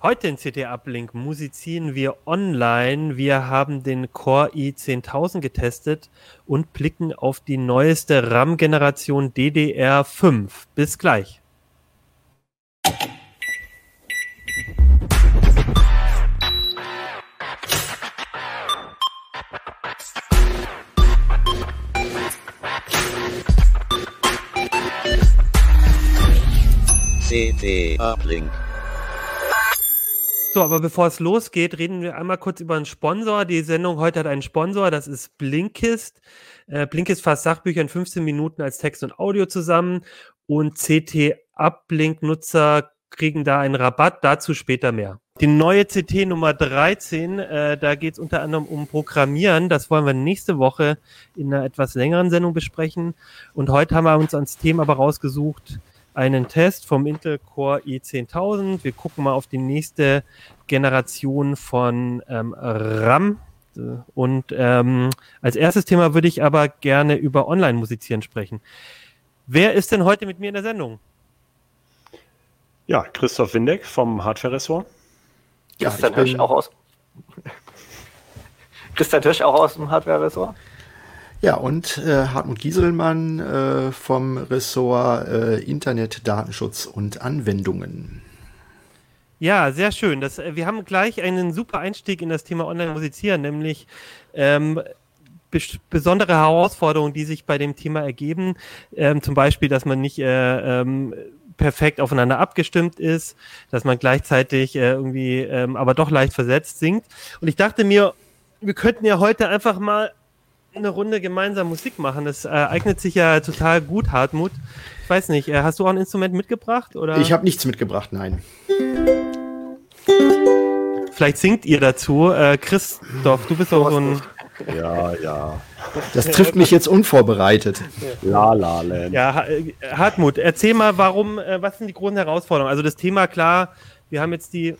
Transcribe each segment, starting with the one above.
Heute in CT Uplink musizieren wir online. Wir haben den Core i10000 getestet und blicken auf die neueste RAM-Generation DDR5. Bis gleich. CT Uplink. So, aber bevor es losgeht, reden wir einmal kurz über einen Sponsor. Die Sendung heute hat einen Sponsor, das ist Blinkist. Äh, Blinkist fasst Sachbücher in 15 Minuten als Text und Audio zusammen und CT Uplink-Nutzer kriegen da einen Rabatt, dazu später mehr. Die neue CT Nummer 13, äh, da geht es unter anderem um Programmieren. Das wollen wir nächste Woche in einer etwas längeren Sendung besprechen. Und heute haben wir uns ans Thema aber rausgesucht, einen Test vom Intel Core i10000. Wir gucken mal auf die nächste Generation von ähm, RAM. Und ähm, als erstes Thema würde ich aber gerne über Online-Musizieren sprechen. Wer ist denn heute mit mir in der Sendung? Ja, Christoph Windeck vom Hardware-Ressort. Ja, Christian Hirsch auch aus. Christian Hirsch auch aus dem Hardware-Ressort. Ja, und äh, Hartmut Gieselmann äh, vom Ressort äh, Internet, Datenschutz und Anwendungen. Ja, sehr schön. Das, äh, wir haben gleich einen super Einstieg in das Thema Online-Musizieren, nämlich ähm, besondere Herausforderungen, die sich bei dem Thema ergeben. Ähm, zum Beispiel, dass man nicht äh, ähm, perfekt aufeinander abgestimmt ist, dass man gleichzeitig äh, irgendwie ähm, aber doch leicht versetzt singt. Und ich dachte mir, wir könnten ja heute einfach mal eine Runde gemeinsam Musik machen. Das äh, eignet sich ja total gut, Hartmut. Ich weiß nicht, äh, hast du auch ein Instrument mitgebracht? Oder? Ich habe nichts mitgebracht, nein. Vielleicht singt ihr dazu. Äh, Christoph, du bist auch so ein. Ja, ja. Das trifft mich jetzt unvorbereitet. La La Land. Ja, äh, Hartmut, erzähl mal, warum, äh, was sind die großen Herausforderungen? Also das Thema, klar, wir haben jetzt die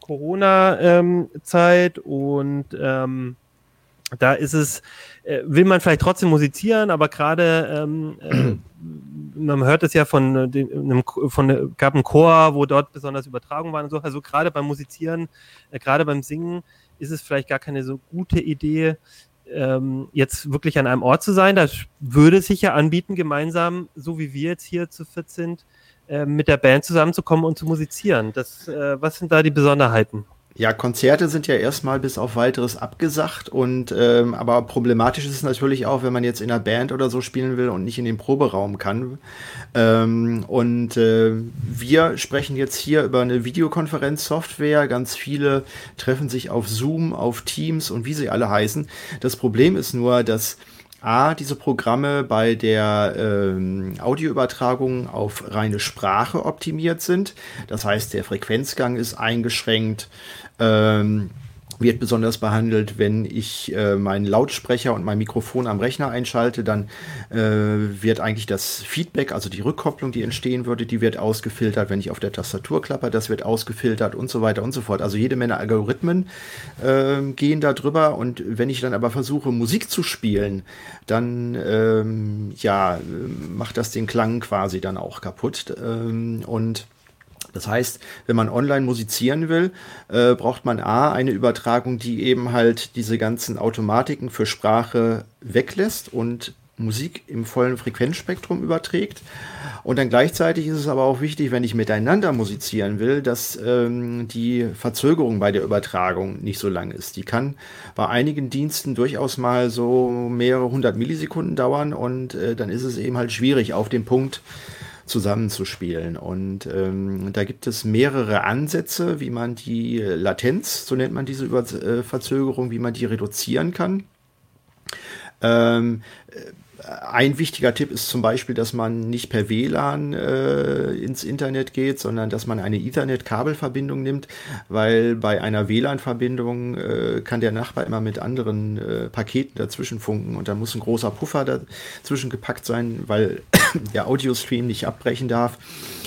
Corona-Zeit ähm, und ähm, da ist es, äh, will man vielleicht trotzdem musizieren, aber gerade ähm, äh, man hört es ja von äh, dem, von gab einen Chor, wo dort besonders Übertragungen waren und so. Also gerade beim Musizieren, äh, gerade beim Singen ist es vielleicht gar keine so gute Idee, ähm, jetzt wirklich an einem Ort zu sein. Das würde sich ja anbieten, gemeinsam, so wie wir jetzt hier zu viert sind, äh, mit der Band zusammenzukommen und zu musizieren. Das, äh, was sind da die Besonderheiten? Ja, Konzerte sind ja erstmal bis auf weiteres abgesagt und ähm, aber problematisch ist es natürlich auch, wenn man jetzt in einer Band oder so spielen will und nicht in den Proberaum kann. Ähm, und äh, wir sprechen jetzt hier über eine Videokonferenzsoftware. Ganz viele treffen sich auf Zoom, auf Teams und wie sie alle heißen. Das Problem ist nur, dass A, diese Programme bei der ähm, Audioübertragung auf reine Sprache optimiert sind. Das heißt, der Frequenzgang ist eingeschränkt. Ähm, wird besonders behandelt, wenn ich äh, meinen Lautsprecher und mein Mikrofon am Rechner einschalte, dann äh, wird eigentlich das Feedback, also die Rückkopplung, die entstehen würde, die wird ausgefiltert, wenn ich auf der Tastatur klapper, das wird ausgefiltert und so weiter und so fort. Also jede Menge Algorithmen äh, gehen da drüber und wenn ich dann aber versuche, Musik zu spielen, dann ähm, ja, macht das den Klang quasi dann auch kaputt ähm, und das heißt, wenn man online musizieren will, äh, braucht man A, eine Übertragung, die eben halt diese ganzen Automatiken für Sprache weglässt und Musik im vollen Frequenzspektrum überträgt. Und dann gleichzeitig ist es aber auch wichtig, wenn ich miteinander musizieren will, dass ähm, die Verzögerung bei der Übertragung nicht so lang ist. Die kann bei einigen Diensten durchaus mal so mehrere hundert Millisekunden dauern und äh, dann ist es eben halt schwierig, auf den Punkt zusammenzuspielen. Und ähm, da gibt es mehrere Ansätze, wie man die Latenz, so nennt man diese Über äh, Verzögerung, wie man die reduzieren kann. Ähm, ein wichtiger Tipp ist zum Beispiel, dass man nicht per WLAN äh, ins Internet geht, sondern dass man eine Ethernet-Kabelverbindung nimmt, weil bei einer WLAN-Verbindung äh, kann der Nachbar immer mit anderen äh, Paketen dazwischen funken und da muss ein großer Puffer dazwischen gepackt sein, weil der Audiostream nicht abbrechen darf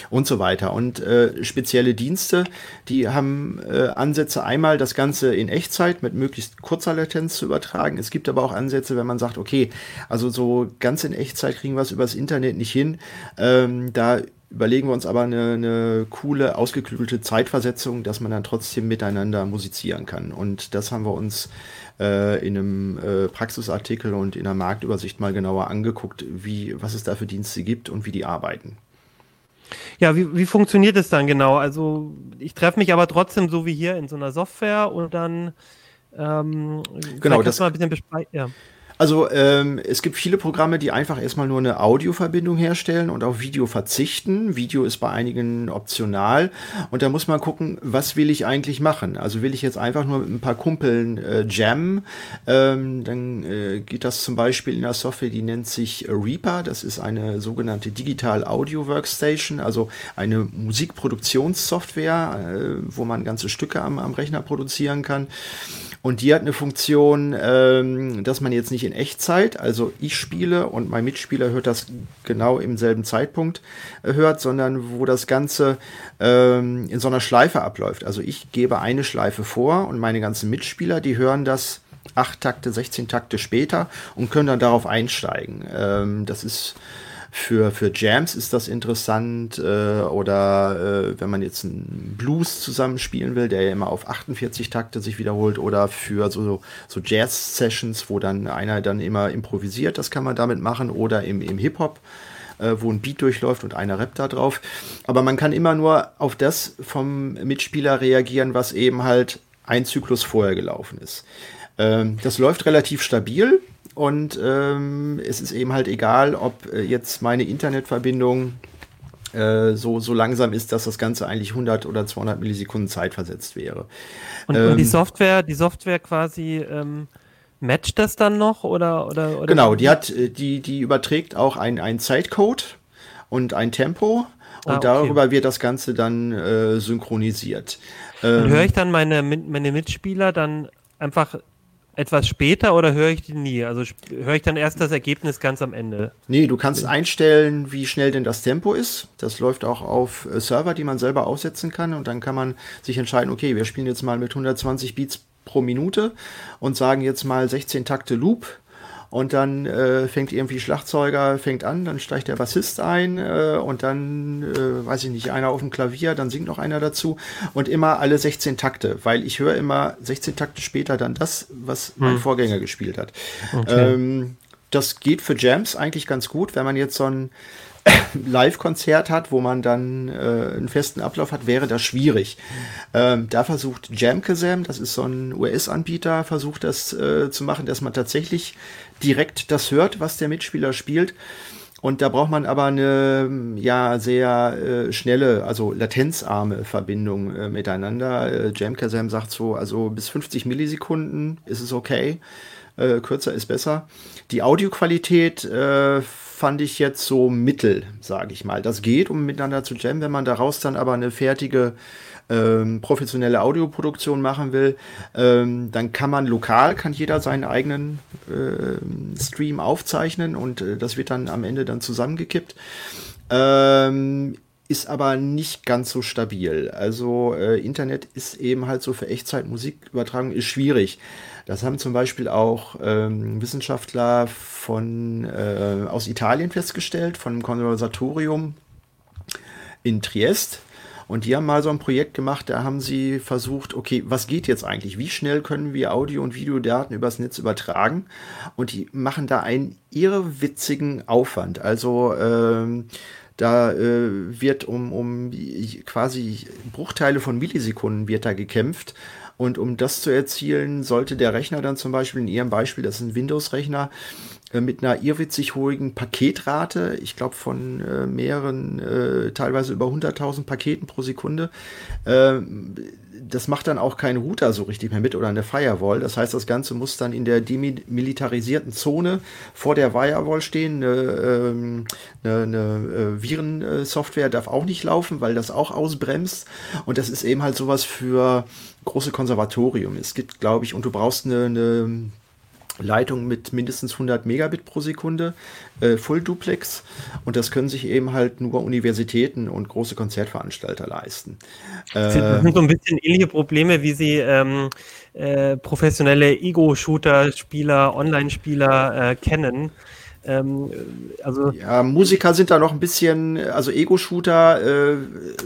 und so weiter. Und äh, spezielle Dienste, die haben äh, Ansätze, einmal das Ganze in Echtzeit mit möglichst kurzer Latenz zu übertragen. Es gibt aber auch Ansätze, wenn man sagt, okay, also so ganz in Echtzeit kriegen wir es übers Internet nicht hin. Ähm, da überlegen wir uns aber eine, eine coole, ausgeklügelte Zeitversetzung, dass man dann trotzdem miteinander musizieren kann. Und das haben wir uns äh, in einem äh, Praxisartikel und in der Marktübersicht mal genauer angeguckt, wie, was es da für Dienste gibt und wie die arbeiten. Ja, wie, wie funktioniert es dann genau? Also ich treffe mich aber trotzdem so wie hier in so einer Software und dann ähm, genau, das mal ein bisschen ja. Also ähm, es gibt viele Programme, die einfach erstmal nur eine Audioverbindung herstellen und auf Video verzichten. Video ist bei einigen optional und da muss man gucken, was will ich eigentlich machen. Also will ich jetzt einfach nur mit ein paar Kumpeln äh, jammen, ähm, dann äh, geht das zum Beispiel in einer Software, die nennt sich Reaper. Das ist eine sogenannte Digital Audio Workstation, also eine Musikproduktionssoftware, äh, wo man ganze Stücke am, am Rechner produzieren kann. Und die hat eine Funktion, ähm, dass man jetzt nicht in Echtzeit, also ich spiele und mein Mitspieler hört das genau im selben Zeitpunkt äh, hört, sondern wo das Ganze ähm, in so einer Schleife abläuft. Also ich gebe eine Schleife vor und meine ganzen Mitspieler, die hören das acht Takte, 16 Takte später und können dann darauf einsteigen. Ähm, das ist für, für Jams ist das interessant äh, oder äh, wenn man jetzt einen Blues zusammenspielen will, der ja immer auf 48 Takte sich wiederholt oder für so, so Jazz-Sessions, wo dann einer dann immer improvisiert, das kann man damit machen oder im, im Hip-Hop äh, wo ein Beat durchläuft und einer rappt da drauf. Aber man kann immer nur auf das vom Mitspieler reagieren, was eben halt ein Zyklus vorher gelaufen ist. Ähm, das läuft relativ stabil. Und ähm, es ist eben halt egal, ob äh, jetzt meine Internetverbindung äh, so, so langsam ist, dass das Ganze eigentlich 100 oder 200 Millisekunden Zeit versetzt wäre. Und, ähm, und die Software, die Software quasi ähm, matcht das dann noch oder, oder, oder Genau, die hat, äh, die, die überträgt auch ein, ein Zeitcode und ein Tempo und ah, okay. darüber wird das Ganze dann äh, synchronisiert. Und ähm, höre ich dann meine, meine Mitspieler dann einfach etwas später oder höre ich die nie? Also höre ich dann erst das Ergebnis ganz am Ende? Nee, du kannst einstellen, wie schnell denn das Tempo ist. Das läuft auch auf äh, Server, die man selber aufsetzen kann. Und dann kann man sich entscheiden, okay, wir spielen jetzt mal mit 120 Beats pro Minute und sagen jetzt mal 16 Takte Loop und dann äh, fängt irgendwie Schlagzeuger, fängt an, dann steigt der Bassist ein äh, und dann, äh, weiß ich nicht, einer auf dem Klavier, dann singt noch einer dazu und immer alle 16 Takte, weil ich höre immer 16 Takte später dann das, was hm. mein Vorgänger gespielt hat. Okay. Ähm, das geht für Jams eigentlich ganz gut, wenn man jetzt so ein Live-Konzert hat, wo man dann äh, einen festen Ablauf hat, wäre das schwierig. Ähm, da versucht Jamkazam, das ist so ein US-Anbieter, versucht das äh, zu machen, dass man tatsächlich direkt das hört, was der Mitspieler spielt. Und da braucht man aber eine ja sehr äh, schnelle, also latenzarme Verbindung äh, miteinander. Äh, Jamkazam sagt so, also bis 50 Millisekunden ist es okay, äh, kürzer ist besser. Die Audioqualität äh, fand ich jetzt so mittel, sage ich mal. Das geht, um miteinander zu jammen, wenn man daraus dann aber eine fertige ähm, professionelle Audioproduktion machen will, ähm, dann kann man lokal, kann jeder seinen eigenen äh, Stream aufzeichnen und äh, das wird dann am Ende dann zusammengekippt. Ähm, ist aber nicht ganz so stabil. Also äh, Internet ist eben halt so für Echtzeitmusikübertragung ist schwierig. Das haben zum Beispiel auch ähm, Wissenschaftler von, äh, aus Italien festgestellt, von einem Konservatorium in Triest. Und die haben mal so ein Projekt gemacht, da haben sie versucht, okay, was geht jetzt eigentlich? Wie schnell können wir Audio- und Videodaten übers Netz übertragen? Und die machen da einen irrewitzigen Aufwand. Also ähm, da äh, wird um, um quasi Bruchteile von Millisekunden wird da gekämpft. Und um das zu erzielen, sollte der Rechner dann zum Beispiel in Ihrem Beispiel, das ist ein Windows-Rechner, äh, mit einer irrwitzig hohen Paketrate, ich glaube von äh, mehreren, äh, teilweise über 100.000 Paketen pro Sekunde, äh, das macht dann auch kein Router so richtig mehr mit oder eine Firewall. Das heißt, das Ganze muss dann in der demilitarisierten Zone vor der Firewall stehen. Eine, ähm, eine, eine äh, Virensoftware darf auch nicht laufen, weil das auch ausbremst. Und das ist eben halt sowas für große Konservatorium. Es gibt, glaube ich, und du brauchst eine, eine Leitung mit mindestens 100 Megabit pro Sekunde, äh, Full Duplex. Und das können sich eben halt nur Universitäten und große Konzertveranstalter leisten. Das sind so ein bisschen ähnliche Probleme, wie sie ähm, äh, professionelle Ego-Shooter-Spieler, Online-Spieler äh, kennen. Ähm, also ja, Musiker sind da noch ein bisschen, also Ego-Shooter, äh,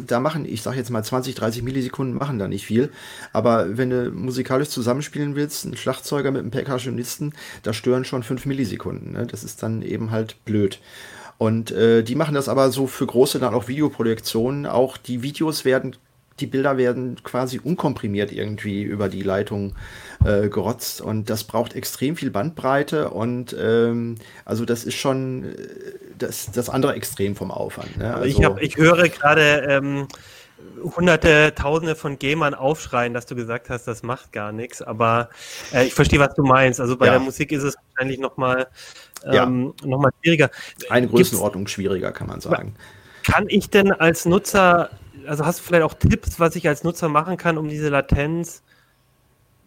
da machen, ich sag jetzt mal 20, 30 Millisekunden machen da nicht viel. Aber wenn du musikalisch zusammenspielen willst, ein Schlagzeuger mit einem Percussionisten, da stören schon 5 Millisekunden. Ne? Das ist dann eben halt blöd. Und äh, die machen das aber so für große dann auch Videoprojektionen. Auch die Videos werden die Bilder werden quasi unkomprimiert irgendwie über die Leitung äh, gerotzt und das braucht extrem viel Bandbreite und ähm, also das ist schon äh, das, das andere Extrem vom Aufwand. Ne? Also, ich, hab, ich höre gerade ähm, hunderte, tausende von Gamern aufschreien, dass du gesagt hast, das macht gar nichts, aber äh, ich verstehe, was du meinst. Also bei ja. der Musik ist es wahrscheinlich nochmal ähm, ja. noch schwieriger. Eine Größenordnung Gibt's, schwieriger, kann man sagen. Kann ich denn als Nutzer also hast du vielleicht auch Tipps, was ich als Nutzer machen kann, um diese Latenz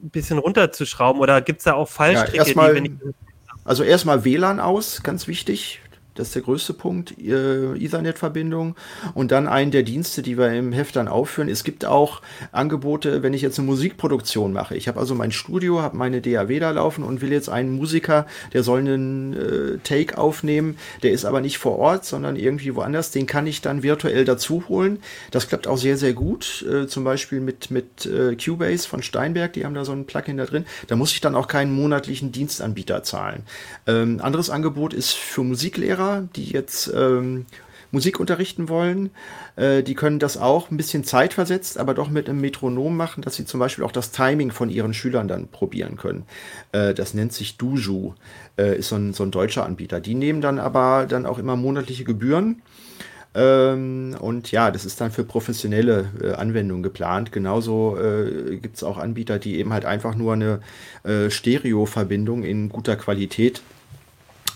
ein bisschen runterzuschrauben? Oder gibt es da auch Fallstricke, ja, erstmal, die, wenn ich. Also erstmal WLAN aus, ganz wichtig. Das ist der größte Punkt, Ethernet-Verbindung. Und dann einen der Dienste, die wir im Heft dann aufführen. Es gibt auch Angebote, wenn ich jetzt eine Musikproduktion mache. Ich habe also mein Studio, habe meine DAW da laufen und will jetzt einen Musiker, der soll einen äh, Take aufnehmen. Der ist aber nicht vor Ort, sondern irgendwie woanders. Den kann ich dann virtuell dazu holen. Das klappt auch sehr, sehr gut. Äh, zum Beispiel mit, mit äh, Cubase von Steinberg. Die haben da so ein Plugin da drin. Da muss ich dann auch keinen monatlichen Dienstanbieter zahlen. Ähm, anderes Angebot ist für Musiklehrer Lehrer, die jetzt ähm, Musik unterrichten wollen. Äh, die können das auch ein bisschen zeitversetzt, aber doch mit einem Metronom machen, dass sie zum Beispiel auch das Timing von ihren Schülern dann probieren können. Äh, das nennt sich Duju, äh, ist so ein, so ein deutscher Anbieter. Die nehmen dann aber dann auch immer monatliche Gebühren. Ähm, und ja, das ist dann für professionelle äh, Anwendungen geplant. Genauso äh, gibt es auch Anbieter, die eben halt einfach nur eine äh, Stereo-Verbindung in guter Qualität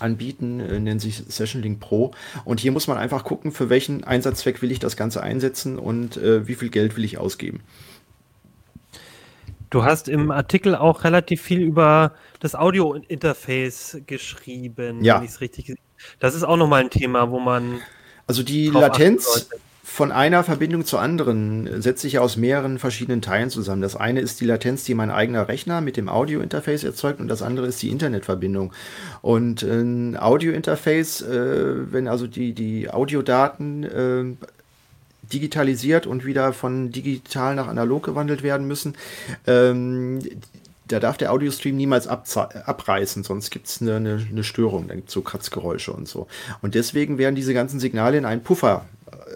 anbieten, äh, nennt sich Session Link Pro. Und hier muss man einfach gucken, für welchen Einsatzzweck will ich das Ganze einsetzen und äh, wie viel Geld will ich ausgeben. Du hast im Artikel auch relativ viel über das Audio-Interface geschrieben, ja. wenn ich es richtig Das ist auch nochmal ein Thema, wo man. Also die Latenz von einer Verbindung zur anderen setzt sich aus mehreren verschiedenen Teilen zusammen. Das eine ist die Latenz, die mein eigener Rechner mit dem Audio-Interface erzeugt und das andere ist die Internetverbindung. Und ein Audio-Interface, äh, wenn also die, die Audiodaten äh, digitalisiert und wieder von digital nach analog gewandelt werden müssen, ähm, da darf der Audiostream niemals abreißen, sonst gibt es eine, eine, eine, Störung, dann gibt es so Kratzgeräusche und so. Und deswegen werden diese ganzen Signale in einen Puffer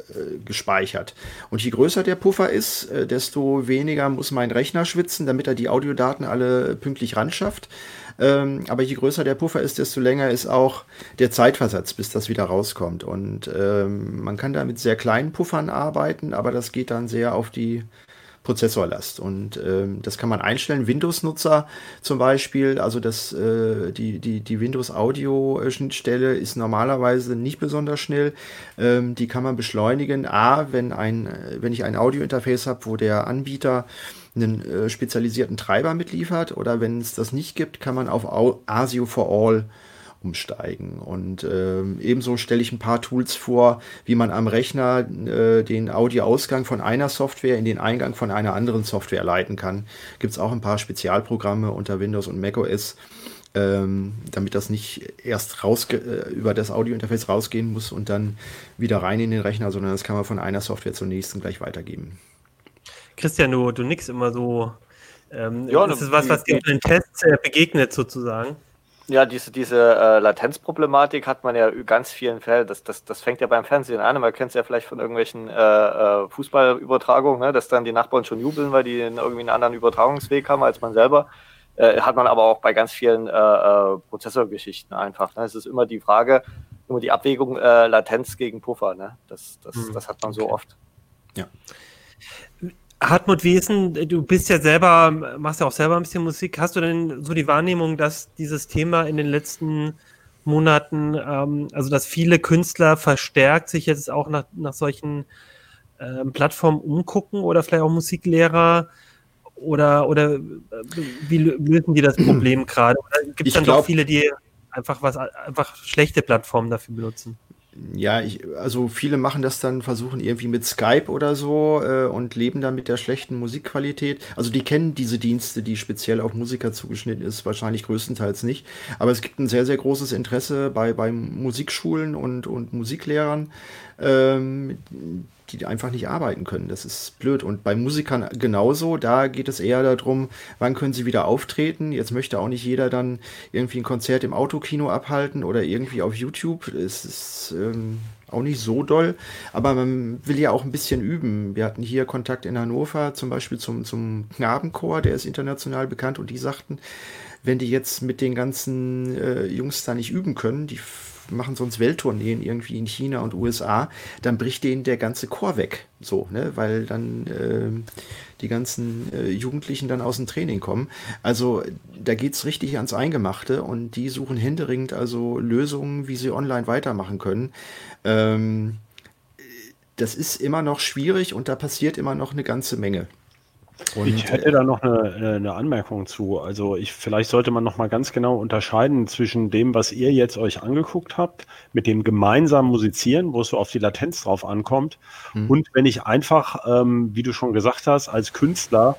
äh, gespeichert. Und je größer der Puffer ist, äh, desto weniger muss mein Rechner schwitzen, damit er die Audiodaten alle pünktlich ran schafft. Ähm, aber je größer der Puffer ist, desto länger ist auch der Zeitversatz, bis das wieder rauskommt. Und ähm, man kann da mit sehr kleinen Puffern arbeiten, aber das geht dann sehr auf die Prozessorlast. Und ähm, das kann man einstellen. Windows-Nutzer zum Beispiel, also das, äh, die, die, die Windows-Audio-Schnittstelle ist normalerweise nicht besonders schnell. Ähm, die kann man beschleunigen. A, wenn, ein, wenn ich ein Audio-Interface habe, wo der Anbieter einen äh, spezialisierten Treiber mitliefert oder wenn es das nicht gibt, kann man auf ASIO for All umsteigen. Und ähm, ebenso stelle ich ein paar Tools vor, wie man am Rechner äh, den Audioausgang von einer Software in den Eingang von einer anderen Software leiten kann. Gibt es auch ein paar Spezialprogramme unter Windows und macOS, ähm, damit das nicht erst raus äh, über das Audiointerface rausgehen muss und dann wieder rein in den Rechner, sondern das kann man von einer Software zur nächsten gleich weitergeben. Christian, du, du nix immer so. Ähm, ja, das ist was, was dir in den Tests äh, begegnet sozusagen. Ja, diese, diese äh, Latenzproblematik hat man ja in ganz vielen Fällen. Das, das, das fängt ja beim Fernsehen an. Man kennt es ja vielleicht von irgendwelchen äh, äh, Fußballübertragungen, ne? dass dann die Nachbarn schon jubeln, weil die irgendwie einen anderen Übertragungsweg haben als man selber. Äh, hat man aber auch bei ganz vielen äh, äh, Prozessorgeschichten einfach. Ne? Es ist immer die Frage, immer die Abwägung Latenz gegen Puffer. Ne? Das, das, hm. das hat man so oft. Ja. Hartmut, wie ist denn, du bist ja selber, machst ja auch selber ein bisschen Musik. Hast du denn so die Wahrnehmung, dass dieses Thema in den letzten Monaten, ähm, also dass viele Künstler verstärkt sich jetzt auch nach, nach solchen ähm, Plattformen umgucken oder vielleicht auch Musiklehrer oder, oder äh, wie lösen die das Problem gerade? Oder gibt es dann glaub, doch viele, die einfach was, einfach schlechte Plattformen dafür benutzen? Ja, ich, also viele machen das dann, versuchen irgendwie mit Skype oder so äh, und leben dann mit der schlechten Musikqualität. Also die kennen diese Dienste, die speziell auf Musiker zugeschnitten ist, wahrscheinlich größtenteils nicht. Aber es gibt ein sehr, sehr großes Interesse bei, bei Musikschulen und, und Musiklehrern, ähm, die einfach nicht arbeiten können. Das ist blöd. Und bei Musikern genauso. Da geht es eher darum, wann können sie wieder auftreten. Jetzt möchte auch nicht jeder dann irgendwie ein Konzert im Autokino abhalten oder irgendwie auf YouTube. Es ist ähm, auch nicht so doll. Aber man will ja auch ein bisschen üben. Wir hatten hier Kontakt in Hannover, zum Beispiel zum, zum Knabenchor, der ist international bekannt. Und die sagten, wenn die jetzt mit den ganzen äh, Jungs da nicht üben können, die machen sonst Welttourneen irgendwie in China und USA, dann bricht denen der ganze Chor weg. So, ne? Weil dann äh, die ganzen äh, Jugendlichen dann aus dem Training kommen. Also da geht es richtig ans Eingemachte und die suchen händeringend also Lösungen, wie sie online weitermachen können. Ähm, das ist immer noch schwierig und da passiert immer noch eine ganze Menge. Und ich hätte da noch eine, eine, Anmerkung zu. Also ich, vielleicht sollte man noch mal ganz genau unterscheiden zwischen dem, was ihr jetzt euch angeguckt habt, mit dem gemeinsamen Musizieren, wo es so auf die Latenz drauf ankommt, mhm. und wenn ich einfach, ähm, wie du schon gesagt hast, als Künstler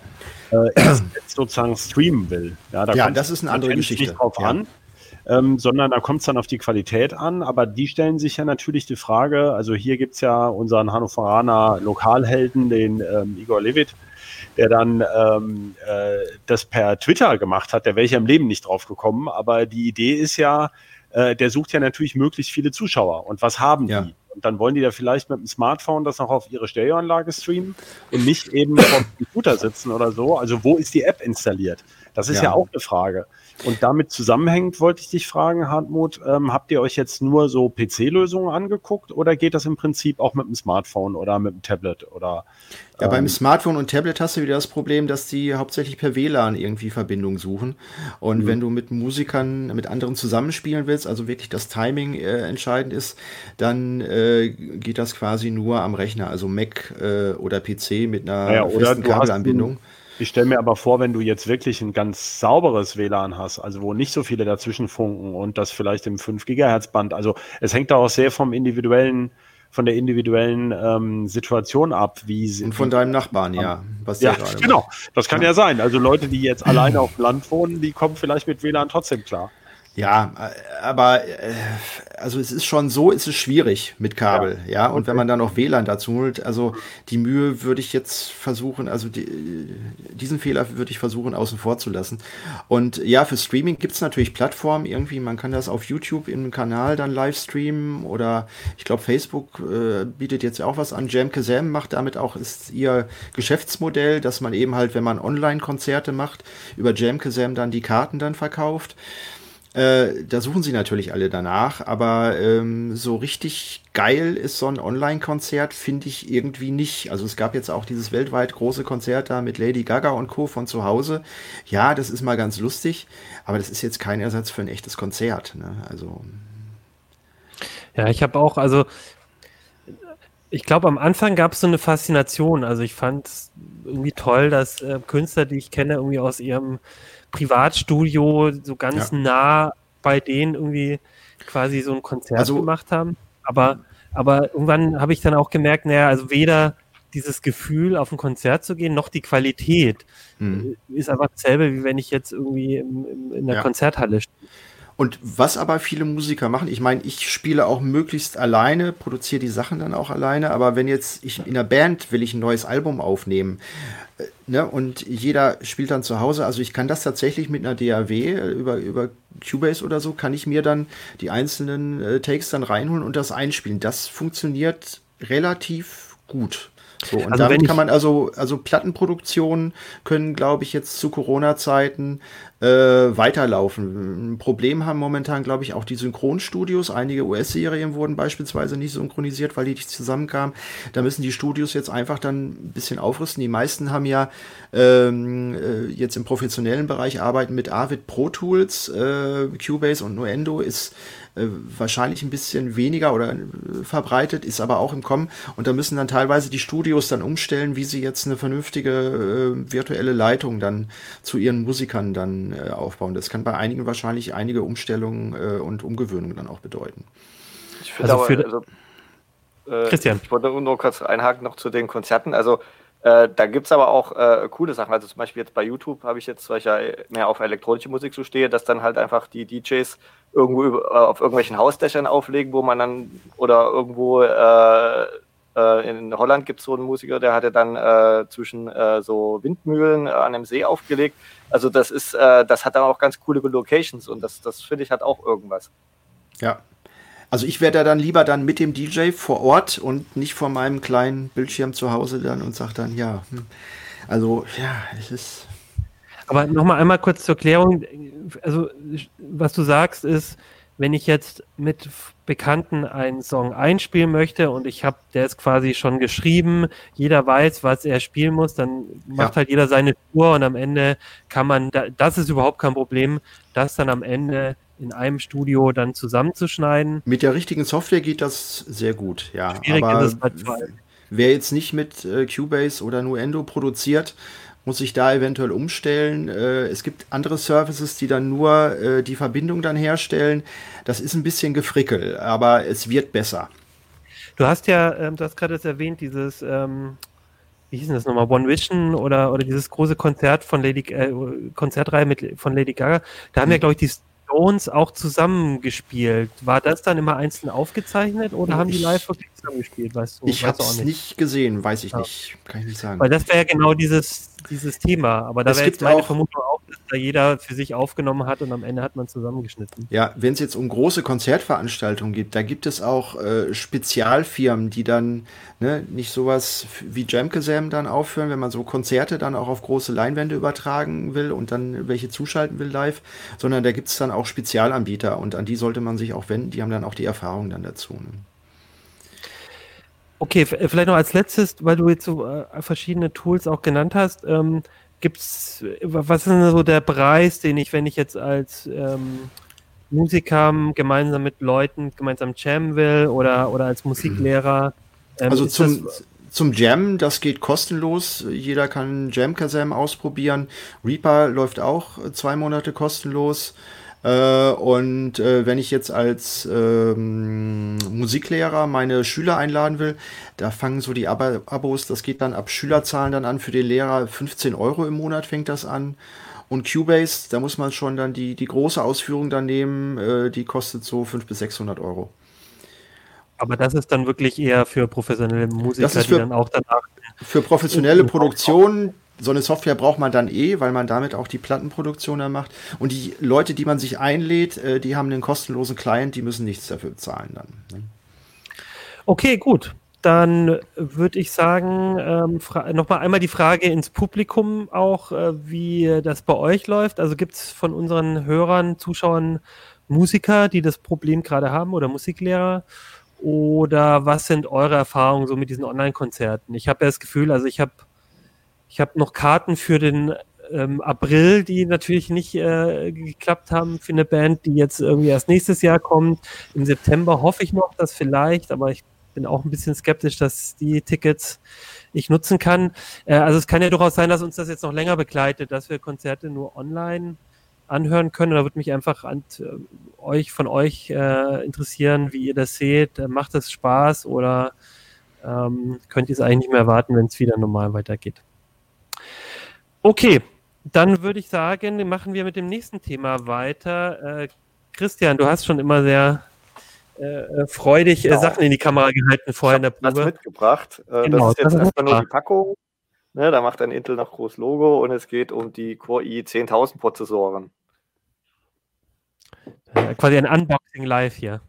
äh, sozusagen streamen will. Ja, da ja das ist eine andere Geschichte. Nicht drauf ja. an. Ähm, sondern da kommt es dann auf die Qualität an. Aber die stellen sich ja natürlich die Frage, also hier gibt es ja unseren Hannoveraner Lokalhelden, den ähm, Igor Levit, der dann ähm, äh, das per Twitter gemacht hat, der wäre ich im Leben nicht drauf gekommen. Aber die Idee ist ja, äh, der sucht ja natürlich möglichst viele Zuschauer. Und was haben ja. die? Und dann wollen die da vielleicht mit dem Smartphone das noch auf ihre Stereoanlage streamen und nicht eben vom Computer sitzen oder so. Also wo ist die App installiert? Das ist ja, ja auch eine Frage. Und damit zusammenhängend wollte ich dich fragen, Hartmut, ähm, habt ihr euch jetzt nur so PC-Lösungen angeguckt oder geht das im Prinzip auch mit dem Smartphone oder mit dem Tablet oder? Ja, beim ähm, Smartphone und Tablet hast du wieder das Problem, dass die hauptsächlich per WLAN irgendwie Verbindung suchen. Und mhm. wenn du mit Musikern, mit anderen zusammenspielen willst, also wirklich das Timing äh, entscheidend ist, dann äh, geht das quasi nur am Rechner, also Mac äh, oder PC mit einer ja, festen Kabelanbindung. Ich stelle mir aber vor, wenn du jetzt wirklich ein ganz sauberes WLAN hast, also wo nicht so viele dazwischen funken und das vielleicht im 5 Gigahertz Band, also es hängt da auch sehr vom individuellen von der individuellen ähm, Situation ab, wie sie. Und von deinem Nachbarn, ja. Was ja, genau. Das kann ja. ja sein. Also Leute, die jetzt alleine auf dem Land wohnen, die kommen vielleicht mit WLAN trotzdem klar. Ja, aber äh, also es ist schon so, es ist schwierig mit Kabel, ja. ja? Und okay. wenn man dann noch WLAN dazu holt, also die Mühe würde ich jetzt versuchen, also die, diesen Fehler würde ich versuchen außen vor zu lassen. Und ja, für Streaming gibt es natürlich Plattformen irgendwie, man kann das auf YouTube im Kanal dann live streamen oder ich glaube Facebook äh, bietet jetzt auch was an. Jam Kazam macht damit auch, ist ihr Geschäftsmodell, dass man eben halt, wenn man Online-Konzerte macht, über Jam Kazam dann die Karten dann verkauft. Äh, da suchen sie natürlich alle danach, aber ähm, so richtig geil ist so ein Online-Konzert, finde ich irgendwie nicht. Also es gab jetzt auch dieses weltweit große Konzert da mit Lady Gaga und Co. von zu Hause. Ja, das ist mal ganz lustig, aber das ist jetzt kein Ersatz für ein echtes Konzert. Ne? Also. Ja, ich habe auch, also ich glaube, am Anfang gab es so eine Faszination. Also ich fand es irgendwie toll, dass äh, Künstler, die ich kenne, irgendwie aus ihrem Privatstudio so ganz ja. nah bei denen irgendwie quasi so ein Konzert also, gemacht haben. Aber, aber irgendwann habe ich dann auch gemerkt, naja, also weder dieses Gefühl, auf ein Konzert zu gehen, noch die Qualität mhm. ist einfach dasselbe, wie wenn ich jetzt irgendwie im, im, in der ja. Konzerthalle stehe. Und was aber viele Musiker machen, ich meine, ich spiele auch möglichst alleine, produziere die Sachen dann auch alleine, aber wenn jetzt ich in der Band will ich ein neues Album aufnehmen, äh, ne, und jeder spielt dann zu Hause, also ich kann das tatsächlich mit einer DAW äh, über, über Cubase oder so, kann ich mir dann die einzelnen äh, Takes dann reinholen und das einspielen. Das funktioniert relativ gut. So, und also damit kann man also, also Plattenproduktionen können, glaube ich, jetzt zu Corona-Zeiten äh, weiterlaufen. Ein Problem haben momentan, glaube ich, auch die Synchronstudios. Einige US-Serien wurden beispielsweise nicht synchronisiert, weil die nicht zusammenkamen. Da müssen die Studios jetzt einfach dann ein bisschen aufrüsten. Die meisten haben ja ähm, äh, jetzt im professionellen Bereich arbeiten mit Avid Pro Tools. Äh, Cubase und Nuendo ist äh, wahrscheinlich ein bisschen weniger oder äh, verbreitet, ist aber auch im Kommen. Und da müssen dann teilweise die Studios dann umstellen, wie sie jetzt eine vernünftige äh, virtuelle Leitung dann zu ihren Musikern dann äh, aufbauen. Das kann bei einigen wahrscheinlich einige Umstellungen äh, und Umgewöhnungen dann auch bedeuten. Ich finde also aber, also, äh, Christian. Ich wollte nur kurz einhaken noch zu den Konzerten. Also äh, da gibt es aber auch äh, coole Sachen. Also zum Beispiel jetzt bei YouTube habe ich jetzt, weil ich ja mehr auf elektronische Musik so stehe, dass dann halt einfach die DJs irgendwo über, äh, auf irgendwelchen Hausdächern auflegen, wo man dann oder irgendwo äh, äh, in Holland gibt es so einen Musiker, der hatte dann zwischen so Windmühlen an einem See aufgelegt. Also das ist, das hat dann auch ganz coole Locations und das, das finde ich hat auch irgendwas. Ja. Also ich wäre da dann lieber dann mit dem DJ vor Ort und nicht vor meinem kleinen Bildschirm zu Hause dann und sage dann, ja, hm. also ja, es ist. Aber nochmal einmal kurz zur Klärung. Also was du sagst ist, wenn ich jetzt mit Bekannten einen Song einspielen möchte und ich habe, der ist quasi schon geschrieben, jeder weiß, was er spielen muss, dann macht ja. halt jeder seine Tour und am Ende kann man, das ist überhaupt kein Problem, das dann am Ende in einem Studio dann zusammenzuschneiden. Mit der richtigen Software geht das sehr gut, ja. Schwierig Aber ist es halt wer jetzt nicht mit äh, Cubase oder Nuendo produziert, muss ich da eventuell umstellen. Äh, es gibt andere Services, die dann nur äh, die Verbindung dann herstellen. Das ist ein bisschen gefrickel, aber es wird besser. Du hast ja, ähm, du hast gerade erwähnt, dieses, ähm, wie hieß das nochmal, One Vision oder, oder dieses große Konzert von Lady, äh, Konzertreihe mit, von Lady Gaga. Da haben hm. ja, glaube ich, die Stones auch zusammengespielt. War das dann immer einzeln aufgezeichnet oder haben die live wirklich zusammengespielt? Weißt du, ich habe es nicht. nicht gesehen, weiß ich ja. nicht. Kann ich nicht sagen. Weil das wäre ja genau dieses, dieses Thema. Aber da wäre jetzt meine auch, Vermutung auch, dass da jeder für sich aufgenommen hat und am Ende hat man zusammengeschnitten. Ja, wenn es jetzt um große Konzertveranstaltungen geht, da gibt es auch äh, Spezialfirmen, die dann ne, nicht sowas wie Jamkesam dann aufführen, wenn man so Konzerte dann auch auf große Leinwände übertragen will und dann welche zuschalten will live, sondern da gibt es dann auch Spezialanbieter und an die sollte man sich auch wenden. Die haben dann auch die Erfahrung dann dazu. Ne? Okay, äh, vielleicht noch als letztes, weil du jetzt so äh, verschiedene Tools auch genannt hast. Ähm, gibt's, was ist denn so der Preis, den ich, wenn ich jetzt als ähm, Musiker gemeinsam mit Leuten gemeinsam jammen will oder, oder als Musiklehrer? Ähm, also zum, zum Jam, das geht kostenlos. Jeder kann Jam-Kasam ausprobieren. Reaper läuft auch zwei Monate kostenlos. Äh, und äh, wenn ich jetzt als ähm, Musiklehrer meine Schüler einladen will, da fangen so die Ab Abos, das geht dann ab Schülerzahlen dann an für den Lehrer. 15 Euro im Monat fängt das an. Und Cubase, da muss man schon dann die, die große Ausführung dann nehmen, äh, die kostet so 500 bis 600 Euro. Aber das ist dann wirklich eher für professionelle Musiker, für, die dann auch danach. Für professionelle Produktion, so eine Software braucht man dann eh, weil man damit auch die Plattenproduktion dann macht. Und die Leute, die man sich einlädt, äh, die haben einen kostenlosen Client, die müssen nichts dafür bezahlen dann. Ne? Okay, gut. Dann würde ich sagen, ähm, nochmal einmal die Frage ins Publikum auch, äh, wie das bei euch läuft. Also gibt es von unseren Hörern, Zuschauern Musiker, die das Problem gerade haben oder Musiklehrer? Oder was sind eure Erfahrungen so mit diesen Online-Konzerten? Ich habe ja das Gefühl, also ich habe ich habe noch Karten für den ähm, April, die natürlich nicht äh, geklappt haben für eine Band, die jetzt irgendwie erst nächstes Jahr kommt. Im September hoffe ich noch, dass vielleicht, aber ich bin auch ein bisschen skeptisch, dass die Tickets ich nutzen kann. Äh, also es kann ja durchaus sein, dass uns das jetzt noch länger begleitet, dass wir Konzerte nur online anhören können. Da würde mich einfach an äh, euch von euch äh, interessieren, wie ihr das seht. Äh, macht es Spaß oder ähm, könnt ihr es eigentlich nicht mehr erwarten, wenn es wieder normal weitergeht? Okay, dann würde ich sagen, machen wir mit dem nächsten Thema weiter. Äh, Christian, du hast schon immer sehr äh, äh freudig äh, genau. Sachen in die Kamera gehalten vorher in der Probe. Das mitgebracht. Äh, genau, das ist jetzt das erstmal nur die Packung. Ne, da macht ein Intel noch groß Logo und es geht um die Core i 10000 Prozessoren. Äh, quasi ein Unboxing live hier.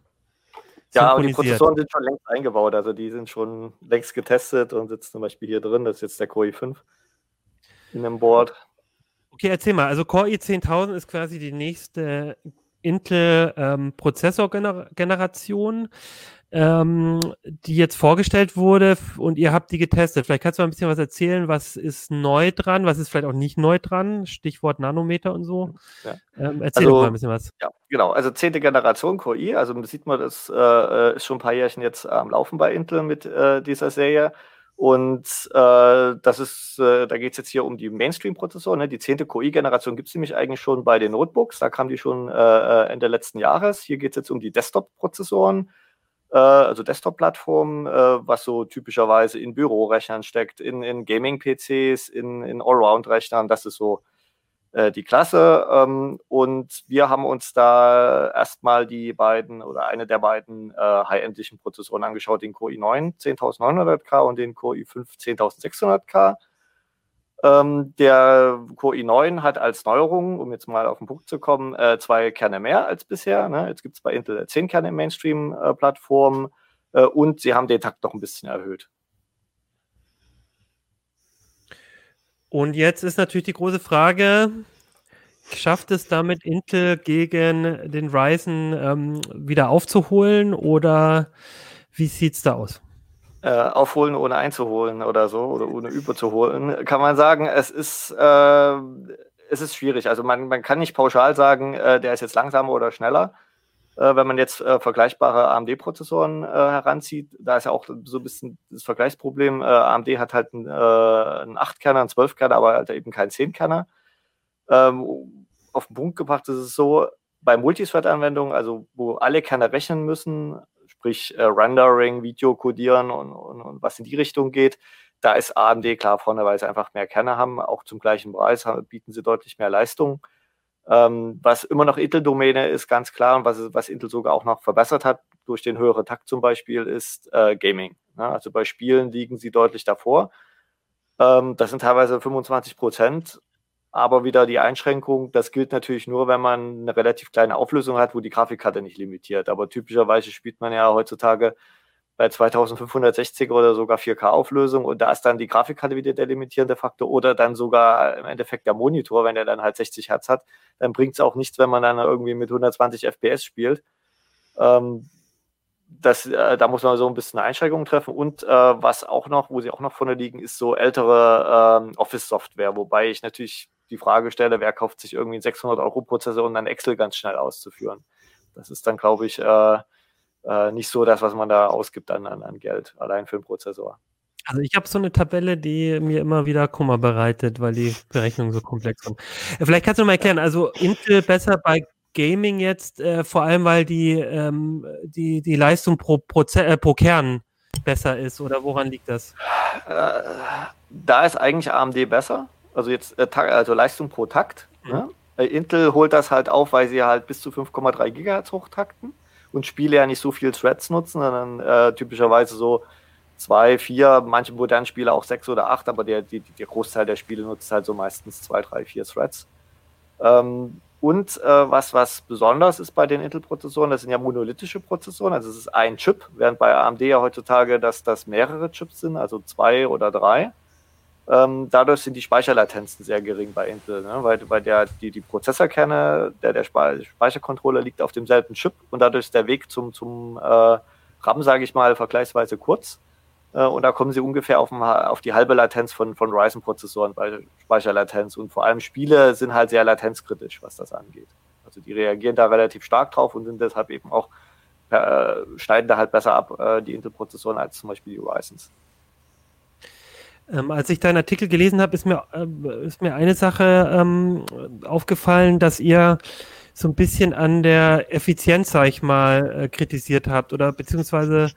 Ja, aber die Prozessoren sind schon längst eingebaut, also die sind schon längst getestet und sitzen zum Beispiel hier drin. Das ist jetzt der Core i5 in einem Board. Okay, erzähl mal. Also Core i10000 ist quasi die nächste Intel-Prozessor-Generation, ähm, die jetzt vorgestellt wurde und ihr habt die getestet. Vielleicht kannst du mal ein bisschen was erzählen, was ist neu dran, was ist vielleicht auch nicht neu dran, Stichwort Nanometer und so. Ja. Ähm, erzähl also, doch mal ein bisschen was. Ja, genau. Also zehnte Generation Core i, also sieht man, das äh, ist schon ein paar Jährchen jetzt am Laufen bei Intel mit äh, dieser Serie. Und äh, das ist, äh, da geht es jetzt hier um die Mainstream-Prozessoren. Ne? Die zehnte QI-Generation gibt es nämlich eigentlich schon bei den Notebooks. Da kam die schon äh, äh Ende letzten Jahres. Hier geht es jetzt um die Desktop-Prozessoren. äh, also Desktop-Plattformen, äh, was so typischerweise in Bürorechnern steckt, in, in Gaming-PCs, in, in Allround-Rechnern. Das ist so äh, die Klasse. Ähm, und wir haben uns da erstmal die beiden oder eine der beiden äh, high-endlichen Prozessoren angeschaut, den Core i9 10900K und den Core i5 10600K. Ähm, der Core i9 hat als Neuerung, um jetzt mal auf den Punkt zu kommen, äh, zwei Kerne mehr als bisher. Ne? Jetzt gibt es bei Intel zehn Kerne im Mainstream-Plattformen äh, äh, und sie haben den Takt noch ein bisschen erhöht. Und jetzt ist natürlich die große Frage, schafft es damit Intel gegen den Ryzen ähm, wieder aufzuholen oder wie sieht es da aus? Äh, aufholen ohne einzuholen oder so oder ohne überzuholen, kann man sagen, es ist, äh, es ist schwierig. Also man, man kann nicht pauschal sagen, äh, der ist jetzt langsamer oder schneller. Äh, wenn man jetzt äh, vergleichbare AMD-Prozessoren äh, heranzieht, da ist ja auch so ein bisschen das Vergleichsproblem. Äh, AMD hat halt einen, äh, einen 8-Kerner, einen 12-Kerner, aber halt eben keinen 10-Kerner. Ähm, auf den Punkt gebracht ist es so, bei Multithread-Anwendungen, also wo alle Kerne rechnen müssen, sprich äh, Rendering, Video codieren und, und, und, was in die Richtung geht, da ist AMD klar vorne, weil sie einfach mehr Kerne haben, auch zum gleichen Preis bieten sie deutlich mehr Leistung. Ähm, was immer noch Intel-Domäne ist, ganz klar, und was, was Intel sogar auch noch verbessert hat, durch den höheren Takt zum Beispiel, ist äh, Gaming. Ne? Also bei Spielen liegen sie deutlich davor. Ähm, das sind teilweise 25 Prozent, aber wieder die Einschränkung, das gilt natürlich nur, wenn man eine relativ kleine Auflösung hat, wo die Grafikkarte nicht limitiert. Aber typischerweise spielt man ja heutzutage bei 2560 oder sogar 4K-Auflösung und da ist dann die Grafikkarte wieder der limitierende Faktor oder dann sogar im Endeffekt der Monitor, wenn er dann halt 60 Hertz hat, dann bringt es auch nichts, wenn man dann irgendwie mit 120 FPS spielt. Ähm, das, äh, da muss man so ein bisschen Einschränkungen treffen und äh, was auch noch, wo sie auch noch vorne liegen, ist so ältere ähm, Office-Software, wobei ich natürlich die Frage stelle, wer kauft sich irgendwie einen 600 Euro Prozessor und dann Excel ganz schnell auszuführen. Das ist dann, glaube ich, äh, äh, nicht so das, was man da ausgibt an, an, an Geld, allein für einen Prozessor. Also ich habe so eine Tabelle, die mir immer wieder Kummer bereitet, weil die Berechnungen so komplex sind. Äh, vielleicht kannst du mal erklären, also Intel besser bei Gaming jetzt, äh, vor allem weil die, ähm, die, die Leistung pro, pro, äh, pro Kern besser ist oder woran liegt das? Äh, da ist eigentlich AMD besser, also jetzt äh, also Leistung pro Takt. Mhm. Ne? Intel holt das halt auf, weil sie halt bis zu 5,3 Gigahertz hochtakten und Spiele ja nicht so viel Threads nutzen, sondern äh, typischerweise so zwei, vier, manche modernen Spiele auch sechs oder acht, aber der, die, der Großteil der Spiele nutzt halt so meistens zwei, drei, vier Threads. Ähm, und äh, was, was besonders ist bei den Intel-Prozessoren, das sind ja monolithische Prozessoren, also es ist ein Chip, während bei AMD ja heutzutage dass das mehrere Chips sind, also zwei oder drei. Ähm, dadurch sind die Speicherlatenzen sehr gering bei Intel, ne? weil, weil der, die, die Prozessorkerne, der, der Speichercontroller liegt auf demselben Chip und dadurch ist der Weg zum, zum äh, RAM, sage ich mal, vergleichsweise kurz. Äh, und da kommen sie ungefähr auf, auf die halbe Latenz von, von Ryzen-Prozessoren bei Speicherlatenz. Und vor allem Spiele sind halt sehr latenzkritisch, was das angeht. Also die reagieren da relativ stark drauf und sind deshalb eben auch, äh, schneiden da halt besser ab, äh, die Intel-Prozessoren, als zum Beispiel die Ryzens. Ähm, als ich deinen Artikel gelesen habe, ist mir, äh, ist mir eine Sache ähm, aufgefallen, dass ihr so ein bisschen an der Effizienz, sag ich mal, äh, kritisiert habt oder beziehungsweise,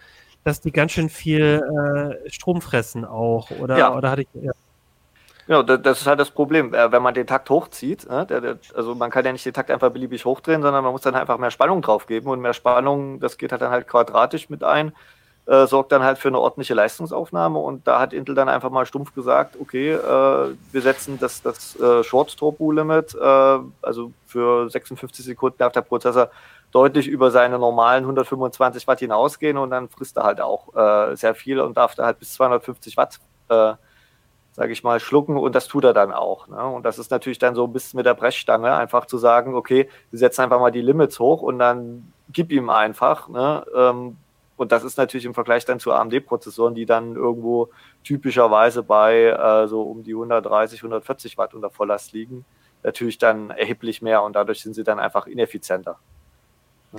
dass die ganz schön viel äh, Strom fressen auch. Oder, ja. oder hatte ich. Ja. Genau, das ist halt das Problem. Äh, wenn man den Takt hochzieht, ne, also man kann ja nicht den Takt einfach beliebig hochdrehen, sondern man muss dann einfach mehr Spannung drauf geben und mehr Spannung, das geht halt dann halt quadratisch mit ein äh, sorgt dann halt für eine ordentliche Leistungsaufnahme. Und da hat Intel dann einfach mal stumpf gesagt, okay, äh, wir setzen das, das äh, Short Turbo Limit, äh, also für 56 Sekunden darf der Prozessor deutlich über seine normalen 125 Watt hinausgehen und dann frisst er halt auch äh, sehr viel und darf da halt bis 250 Watt, äh, sage ich mal, schlucken und das tut er dann auch. Ne? Und das ist natürlich dann so ein bisschen mit der Brechstange, einfach zu sagen, okay, wir setzen einfach mal die Limits hoch und dann gib ihm einfach. Ne? Ähm, und das ist natürlich im Vergleich dann zu AMD-Prozessoren, die dann irgendwo typischerweise bei äh, so um die 130, 140 Watt unter Volllast liegen, natürlich dann erheblich mehr und dadurch sind sie dann einfach ineffizienter.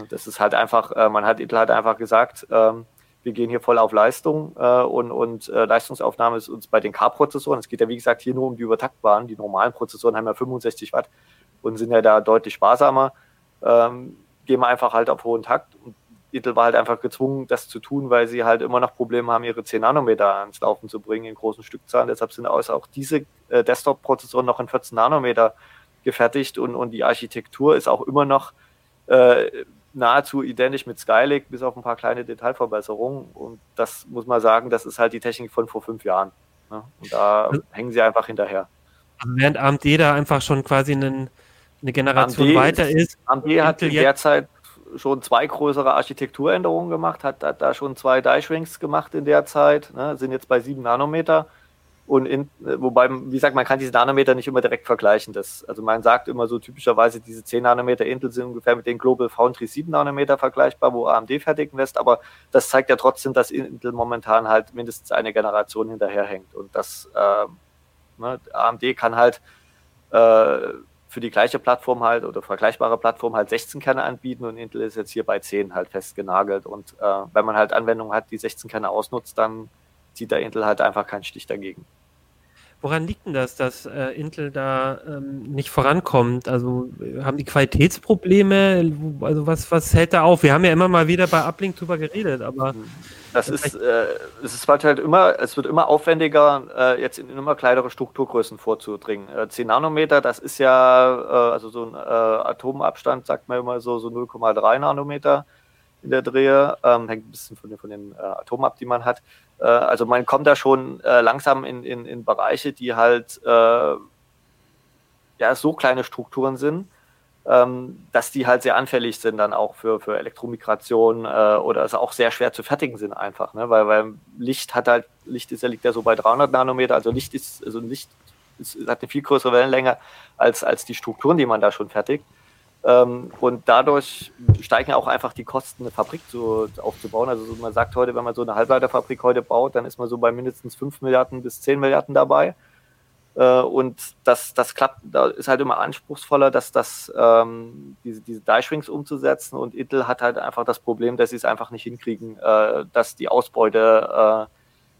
Das ist halt einfach, äh, man hat Intel halt einfach gesagt, ähm, wir gehen hier voll auf Leistung äh, und, und äh, Leistungsaufnahme ist uns bei den K-Prozessoren, es geht ja wie gesagt hier nur um die übertaktbaren, die normalen Prozessoren haben ja 65 Watt und sind ja da deutlich sparsamer, ähm, gehen wir einfach halt auf hohen Takt und Intel war halt einfach gezwungen, das zu tun, weil sie halt immer noch Probleme haben, ihre 10 Nanometer ans Laufen zu bringen in großen Stückzahlen. Deshalb sind auch diese äh, Desktop-Prozessoren noch in 14 Nanometer gefertigt und, und die Architektur ist auch immer noch äh, nahezu identisch mit Skylake, bis auf ein paar kleine Detailverbesserungen. Und das muss man sagen, das ist halt die Technik von vor fünf Jahren. Ne? Und da also, hängen sie einfach hinterher. Also während AMD da einfach schon quasi einen, eine Generation AMD weiter ist. AMD hat in der Zeit schon zwei größere Architekturänderungen gemacht, hat, hat da schon zwei Die Shrinks gemacht in der Zeit, ne, sind jetzt bei sieben Nanometer. Und in, wobei, wie gesagt, man kann diese Nanometer nicht immer direkt vergleichen. Das, also man sagt immer so typischerweise, diese 10 Nanometer Intel sind ungefähr mit den Global Foundry 7 Nanometer vergleichbar, wo AMD fertigen lässt. Aber das zeigt ja trotzdem, dass Intel momentan halt mindestens eine Generation hinterherhängt. Und das äh, ne, AMD kann halt äh, für die gleiche Plattform halt oder vergleichbare Plattform halt 16 Kerne anbieten und Intel ist jetzt hier bei 10 halt festgenagelt. Und äh, wenn man halt Anwendungen hat, die 16 Kerne ausnutzt, dann zieht der Intel halt einfach keinen Stich dagegen. Woran liegt denn das, dass äh, Intel da ähm, nicht vorankommt? Also haben die Qualitätsprobleme? Also was, was hält da auf? Wir haben ja immer mal wieder bei Uplink drüber geredet, aber das ist, äh, es ist halt immer, es wird immer aufwendiger, äh, jetzt in immer kleinere Strukturgrößen vorzudringen. Äh, 10 Nanometer, das ist ja, äh, also so ein äh, Atomabstand, sagt man immer so, so 0,3 Nanometer in der Drehe, ähm, hängt ein bisschen von, von den äh, Atomen ab, die man hat. Äh, also man kommt da schon äh, langsam in, in, in Bereiche, die halt äh, ja so kleine Strukturen sind, ähm, dass die halt sehr anfällig sind dann auch für, für Elektromigration äh, oder es auch sehr schwer zu fertigen sind einfach, ne? weil, weil Licht hat halt, Licht ist ja, liegt ja so bei 300 Nanometer, also Licht ist, also Licht ist, hat eine viel größere Wellenlänge als, als die Strukturen, die man da schon fertigt. Ähm, und dadurch steigen auch einfach die Kosten, eine Fabrik zu, aufzubauen. Also man sagt heute, wenn man so eine Halbleiterfabrik heute baut, dann ist man so bei mindestens 5 Milliarden bis 10 Milliarden dabei. Äh, und das, das klappt, da ist halt immer anspruchsvoller, dass das, ähm, diese, diese Die-Shrinks umzusetzen. Und Intel hat halt einfach das Problem, dass sie es einfach nicht hinkriegen, äh, dass die Ausbeute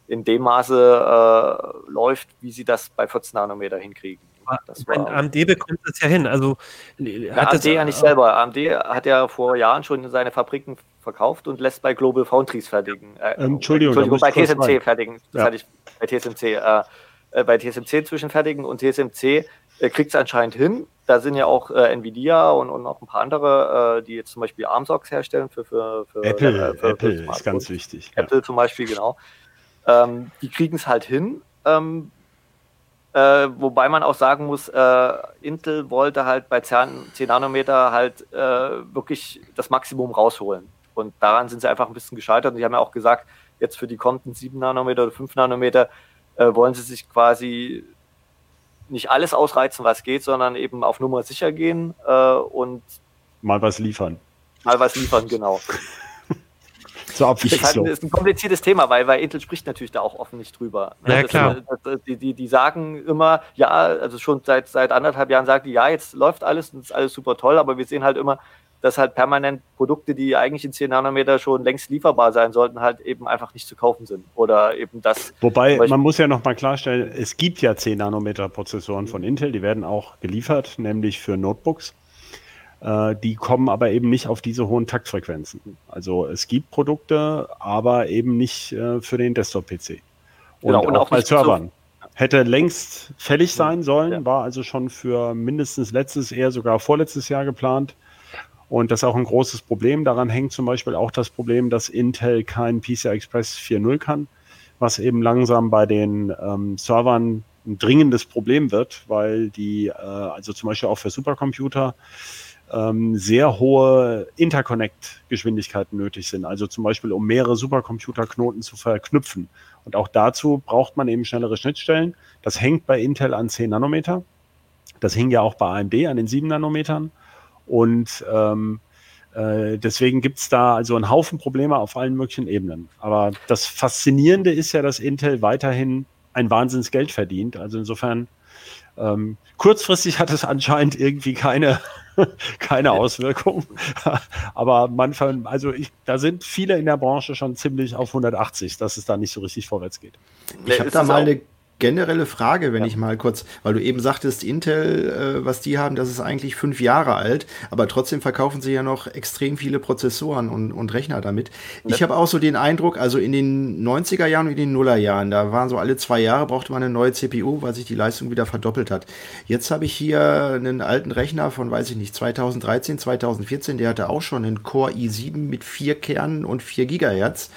äh, in dem Maße äh, läuft, wie sie das bei 14 Nanometer hinkriegen. Das war, AMD bekommt das ja hin. Also hat AMD ja nicht selber. AMD hat ja vor Jahren schon seine Fabriken verkauft und lässt bei Global Foundries fertigen. Äh, ähm, Entschuldigung, Entschuldigung bei TSMC fertigen. Das ja. hatte ich bei TSMC, äh, äh, bei TSMC zwischenfertigen und TSMC äh, kriegt es anscheinend hin. Da sind ja auch äh, Nvidia und, und noch ein paar andere, äh, die jetzt zum Beispiel ARM-Socks herstellen für, für, für Apple. Für, Apple für ist ganz wichtig. Apple ja. zum Beispiel, genau. Ähm, die kriegen es halt hin. Ähm, äh, wobei man auch sagen muss, äh, Intel wollte halt bei 10, 10 Nanometer halt äh, wirklich das Maximum rausholen. Und daran sind sie einfach ein bisschen gescheitert. Und die haben ja auch gesagt, jetzt für die kommenden 7 Nanometer oder 5 Nanometer äh, wollen sie sich quasi nicht alles ausreizen, was geht, sondern eben auf Nummer sicher gehen äh, und mal was liefern. Mal was liefern, genau. zur Abwechslung. Das ist ein kompliziertes Thema, weil, weil Intel spricht natürlich da auch offen nicht drüber. Ne? Ja, klar. Das, die, die, die sagen immer, ja, also schon seit, seit anderthalb Jahren sagen die, ja, jetzt läuft alles und ist alles super toll, aber wir sehen halt immer, dass halt permanent Produkte, die eigentlich in 10 Nanometer schon längst lieferbar sein sollten, halt eben einfach nicht zu kaufen sind. Oder eben das. Wobei, man muss ja nochmal klarstellen, es gibt ja 10 Nanometer Prozessoren von Intel, die werden auch geliefert, nämlich für Notebooks. Äh, die kommen aber eben nicht auf diese hohen Taktfrequenzen. Also es gibt Produkte, aber eben nicht äh, für den Desktop-PC. Und, genau, und auch, auch bei Servern. So Hätte längst fällig sein sollen, ja. war also schon für mindestens letztes, eher sogar vorletztes Jahr geplant. Und das ist auch ein großes Problem. Daran hängt zum Beispiel auch das Problem, dass Intel kein PCI Express 4.0 kann, was eben langsam bei den ähm, Servern ein dringendes Problem wird, weil die, äh, also zum Beispiel auch für Supercomputer, ähm, sehr hohe Interconnect-Geschwindigkeiten nötig sind. Also zum Beispiel, um mehrere Supercomputerknoten zu verknüpfen. Und auch dazu braucht man eben schnellere Schnittstellen. Das hängt bei Intel an 10 Nanometer. Das hing ja auch bei AMD an den 7 Nanometern. Und ähm, äh, deswegen gibt's da also einen Haufen Probleme auf allen möglichen Ebenen. Aber das Faszinierende ist ja, dass Intel weiterhin ein Wahnsinnsgeld verdient. Also insofern ähm, kurzfristig hat es anscheinend irgendwie keine, keine Auswirkung. Aber man, also ich, da sind viele in der Branche schon ziemlich auf 180, dass es da nicht so richtig vorwärts geht. Ich habe da mal eine generelle Frage, wenn ja. ich mal kurz, weil du eben sagtest, Intel, äh, was die haben, das ist eigentlich fünf Jahre alt, aber trotzdem verkaufen sie ja noch extrem viele Prozessoren und, und Rechner damit. Ja. Ich habe auch so den Eindruck, also in den 90er Jahren und in den Nuller Jahren, da waren so alle zwei Jahre brauchte man eine neue CPU, weil sich die Leistung wieder verdoppelt hat. Jetzt habe ich hier einen alten Rechner von, weiß ich nicht, 2013, 2014, der hatte auch schon einen Core i7 mit vier Kernen und vier Gigahertz.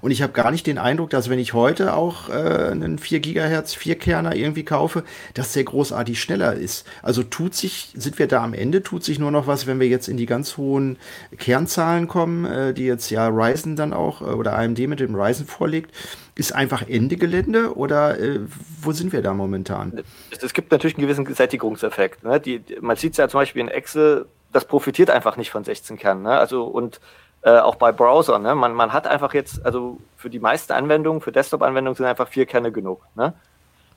Und ich habe gar nicht den Eindruck, dass wenn ich heute auch äh, einen 4 Gigahertz Vierkerner irgendwie kaufe, dass der großartig schneller ist. Also tut sich, sind wir da am Ende, tut sich nur noch was, wenn wir jetzt in die ganz hohen Kernzahlen kommen, äh, die jetzt ja Ryzen dann auch äh, oder AMD mit dem Ryzen vorlegt. Ist einfach Ende Gelände oder äh, wo sind wir da momentan? Es, gibt natürlich einen gewissen Sättigungseffekt. Ne? Die, man sieht es ja zum Beispiel in Excel, das profitiert einfach nicht von 16 Kernen. Ne? Also und äh, auch bei Browser. Ne? Man, man hat einfach jetzt, also für die meisten Anwendungen, für Desktop-Anwendungen sind einfach vier Kerne genug. Ne?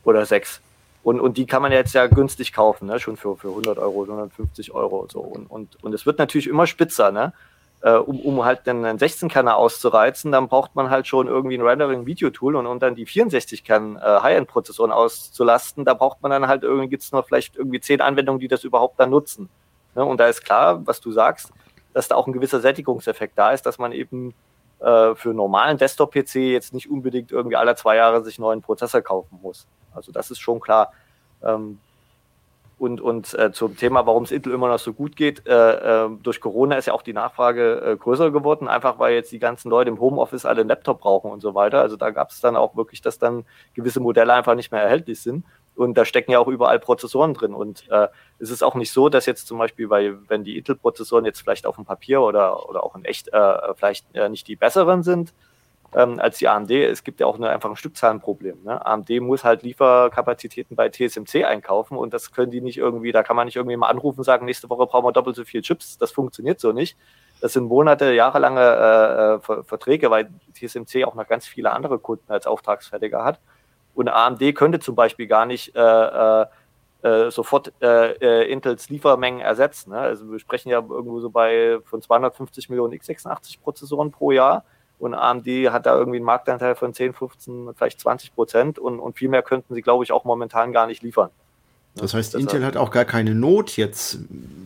Oder sechs. Und, und die kann man jetzt ja günstig kaufen, ne? schon für, für 100 Euro, 150 Euro und so. Und, und, und es wird natürlich immer spitzer, ne? Äh, um, um halt einen 16-Kerner auszureizen, dann braucht man halt schon irgendwie ein Rendering-Video-Tool und um dann die 64-Kern äh, auszulasten, da braucht man dann halt irgendwie, gibt es noch vielleicht irgendwie zehn Anwendungen, die das überhaupt dann nutzen. Ne? Und da ist klar, was du sagst, dass da auch ein gewisser Sättigungseffekt da ist, dass man eben äh, für normalen Desktop-PC jetzt nicht unbedingt irgendwie alle zwei Jahre sich einen neuen Prozessor kaufen muss. Also das ist schon klar. Ähm, und, und äh, zum Thema, warum es Intel immer noch so gut geht, äh, äh, durch Corona ist ja auch die Nachfrage äh, größer geworden, einfach weil jetzt die ganzen Leute im Homeoffice alle einen Laptop brauchen und so weiter. Also da gab es dann auch wirklich, dass dann gewisse Modelle einfach nicht mehr erhältlich sind. Und da stecken ja auch überall Prozessoren drin. Und äh, es ist auch nicht so, dass jetzt zum Beispiel, weil wenn die Intel-Prozessoren jetzt vielleicht auf dem Papier oder, oder auch in echt äh, vielleicht äh, nicht die besseren sind ähm, als die AMD, es gibt ja auch eine, einfach ein Stückzahlenproblem. Ne? AMD muss halt Lieferkapazitäten bei TSMC einkaufen und das können die nicht irgendwie, da kann man nicht irgendwie mal anrufen und sagen, nächste Woche brauchen wir doppelt so viel Chips. Das funktioniert so nicht. Das sind Monate, jahrelange äh, äh Verträge, weil TSMC auch noch ganz viele andere Kunden als Auftragsfertiger hat. Und AMD könnte zum Beispiel gar nicht äh, äh, äh sofort äh, äh, Intels Liefermengen ersetzen. Ne? Also wir sprechen ja irgendwo so bei von 250 Millionen x86 Prozessoren pro Jahr und AMD hat da irgendwie einen Marktanteil von 10, 15, vielleicht 20 Prozent und, und viel mehr könnten sie, glaube ich, auch momentan gar nicht liefern. Das heißt, Intel hat auch gar keine Not, jetzt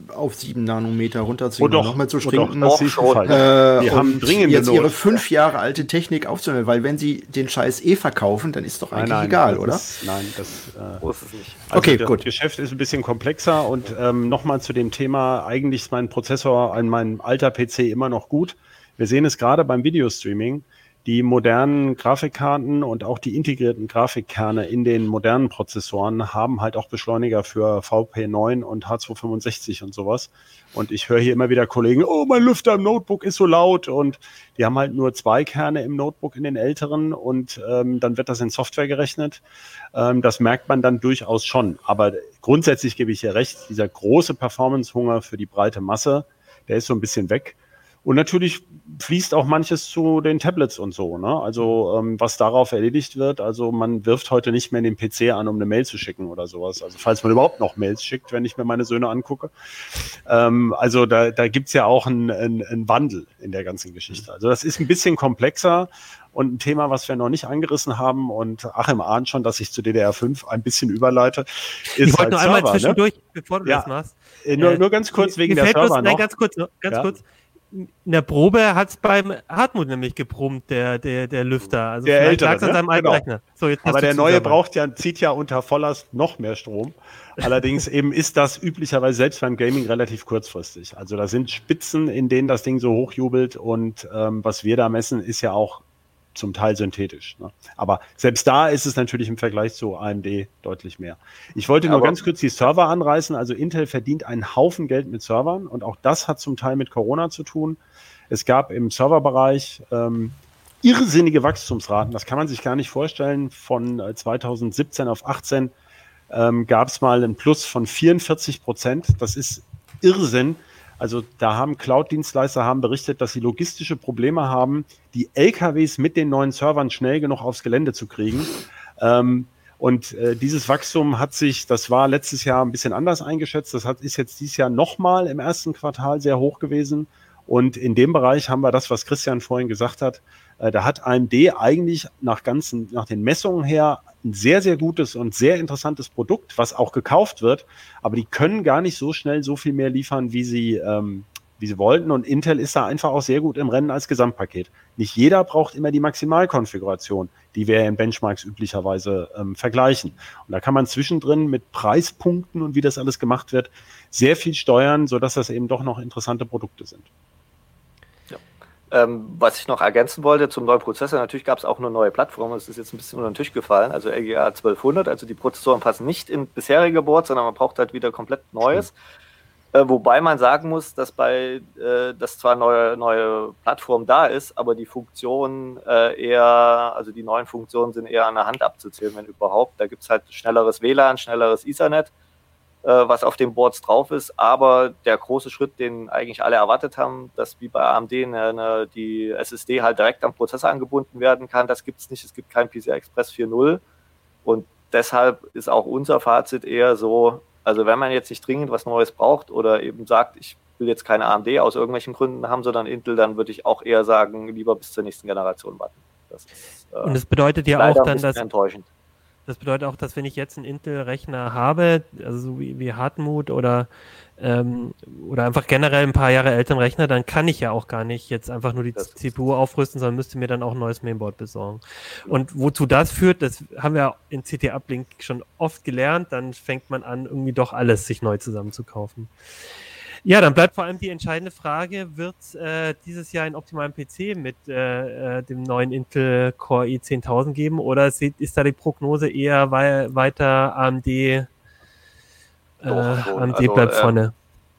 auf 7 Nanometer runterzuziehen und nochmal zu springen. Doch, das schon. Äh, die haben dringend jetzt Not. ihre fünf Jahre alte Technik aufzunehmen, weil wenn sie den Scheiß eh verkaufen, dann ist doch eigentlich nein, nein, egal, oder? Ist, nein, das äh, ist es nicht. Also okay, das gut. Geschäft ist ein bisschen komplexer und ähm, nochmal zu dem Thema, eigentlich ist mein Prozessor an meinem alter PC immer noch gut. Wir sehen es gerade beim Videostreaming die modernen Grafikkarten und auch die integrierten Grafikkerne in den modernen Prozessoren haben halt auch Beschleuniger für VP9 und H265 und sowas. Und ich höre hier immer wieder Kollegen, oh, mein Lüfter im Notebook ist so laut und die haben halt nur zwei Kerne im Notebook in den älteren und ähm, dann wird das in Software gerechnet. Ähm, das merkt man dann durchaus schon. Aber grundsätzlich gebe ich hier recht, dieser große Performance-Hunger für die breite Masse, der ist so ein bisschen weg. Und natürlich fließt auch manches zu den Tablets und so. Ne? Also ähm, was darauf erledigt wird, also man wirft heute nicht mehr den PC an, um eine Mail zu schicken oder sowas. Also falls man überhaupt noch Mails schickt, wenn ich mir meine Söhne angucke. Ähm, also da, da gibt ja auch einen, einen Wandel in der ganzen Geschichte. Also das ist ein bisschen komplexer und ein Thema, was wir noch nicht angerissen haben und Achim ahnt schon, dass ich zu DDR5 ein bisschen überleite. Ist ich wollte halt noch einmal Server, ne? zwischendurch, ne? bevor du ja. das machst. Äh, nur, nur ganz kurz wegen der Server was, Nein, ganz kurz, ganz ja? kurz in der Probe hat es beim Hartmut nämlich gebrummt, der, der, der Lüfter. Also der ältere, an seinem alten genau. Rechner. So, Aber der neue braucht ja, zieht ja unter Volllast noch mehr Strom. Allerdings eben ist das üblicherweise selbst beim Gaming relativ kurzfristig. Also da sind Spitzen, in denen das Ding so hochjubelt und ähm, was wir da messen, ist ja auch zum Teil synthetisch. Ne? Aber selbst da ist es natürlich im Vergleich zu AMD deutlich mehr. Ich wollte nur ganz kurz die Server anreißen. Also Intel verdient einen Haufen Geld mit Servern und auch das hat zum Teil mit Corona zu tun. Es gab im Serverbereich ähm, irrsinnige Wachstumsraten. Das kann man sich gar nicht vorstellen. Von 2017 äh, auf 18 ähm, gab es mal einen Plus von 44 Prozent. Das ist Irrsinn. Also da haben Cloud-Dienstleister haben berichtet, dass sie logistische Probleme haben, die LKWs mit den neuen Servern schnell genug aufs Gelände zu kriegen. Ähm, und äh, dieses Wachstum hat sich, das war letztes Jahr ein bisschen anders eingeschätzt. Das hat, ist jetzt dieses Jahr nochmal im ersten Quartal sehr hoch gewesen. Und in dem Bereich haben wir das, was Christian vorhin gesagt hat. Äh, da hat AMD eigentlich nach ganzen, nach den Messungen her ein sehr, sehr gutes und sehr interessantes Produkt, was auch gekauft wird. Aber die können gar nicht so schnell so viel mehr liefern, wie sie, ähm, wie sie wollten. Und Intel ist da einfach auch sehr gut im Rennen als Gesamtpaket. Nicht jeder braucht immer die Maximalkonfiguration, die wir in Benchmarks üblicherweise ähm, vergleichen. Und da kann man zwischendrin mit Preispunkten und wie das alles gemacht wird, sehr viel steuern, sodass das eben doch noch interessante Produkte sind. Ähm, was ich noch ergänzen wollte zum neuen Prozessor, natürlich gab es auch eine neue Plattform, das ist jetzt ein bisschen unter den Tisch gefallen, also LGA 1200, also die Prozessoren passen nicht in bisherige Boards, sondern man braucht halt wieder komplett Neues. Äh, wobei man sagen muss, dass bei, äh, dass zwar neue, neue Plattform da ist, aber die Funktionen äh, eher, also die neuen Funktionen sind eher an der Hand abzuzählen, wenn überhaupt. Da gibt es halt schnelleres WLAN, schnelleres Ethernet was auf den Boards drauf ist. Aber der große Schritt, den eigentlich alle erwartet haben, dass wie bei AMD eine, eine, die SSD halt direkt am Prozessor angebunden werden kann, das gibt es nicht. Es gibt kein PCI Express 4.0. Und deshalb ist auch unser Fazit eher so, also wenn man jetzt nicht dringend was Neues braucht oder eben sagt, ich will jetzt keine AMD aus irgendwelchen Gründen haben, sondern Intel, dann würde ich auch eher sagen, lieber bis zur nächsten Generation warten. Das ist, äh, Und das bedeutet ja auch dann, dass, enttäuschend. Das bedeutet auch, dass wenn ich jetzt einen Intel-Rechner habe, also so wie, wie Hartmut oder, ähm, oder einfach generell ein paar Jahre älteren Rechner, dann kann ich ja auch gar nicht jetzt einfach nur die das CPU aufrüsten, sondern müsste mir dann auch ein neues Mainboard besorgen. Und wozu das führt, das haben wir in CT-Uplink schon oft gelernt, dann fängt man an, irgendwie doch alles sich neu zusammenzukaufen. Ja, dann bleibt vor allem die entscheidende Frage, wird äh, dieses Jahr einen optimalen PC mit äh, äh, dem neuen Intel Core i10000 geben oder ist, da die Prognose eher wei weiter AMD, äh, AMD also, bleibt vorne?